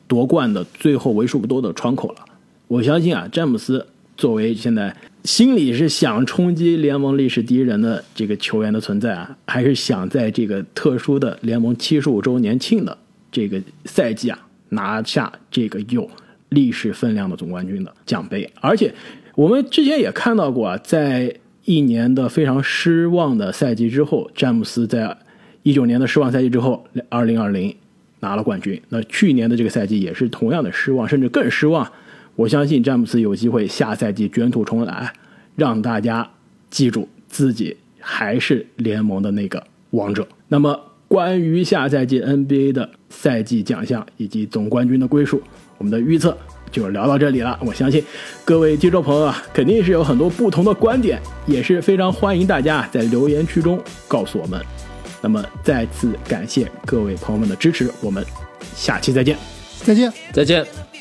Speaker 1: 夺冠的最后为数不多的窗口了。我相信啊，詹姆斯作为现在心里是想冲击联盟历史第一人的这个球员的存在啊，还是想在这个特殊的联盟七十五周年庆的这个赛季啊，拿下这个有历史分量的总冠军的奖杯。而且我们之前也看到过啊，在一年的非常失望的赛季之后，詹姆斯在一九年的失望赛季之后，二零二零拿了冠军。那去年的这个赛季也是同样的失望，甚至更失望。我相信詹姆斯有机会下赛季卷土重来，让大家记住自己还是联盟的那个王者。那么，关于下赛季 NBA 的赛季奖项以及总冠军的归属，我们的预测就聊到这里了。我相信各位听众朋友啊，肯定是有很多不同的观点，也是非常欢迎大家在留言区中告诉我们。那么，再次感谢各位朋友们的支持，我们下期再见。
Speaker 2: 再见。
Speaker 3: 再见。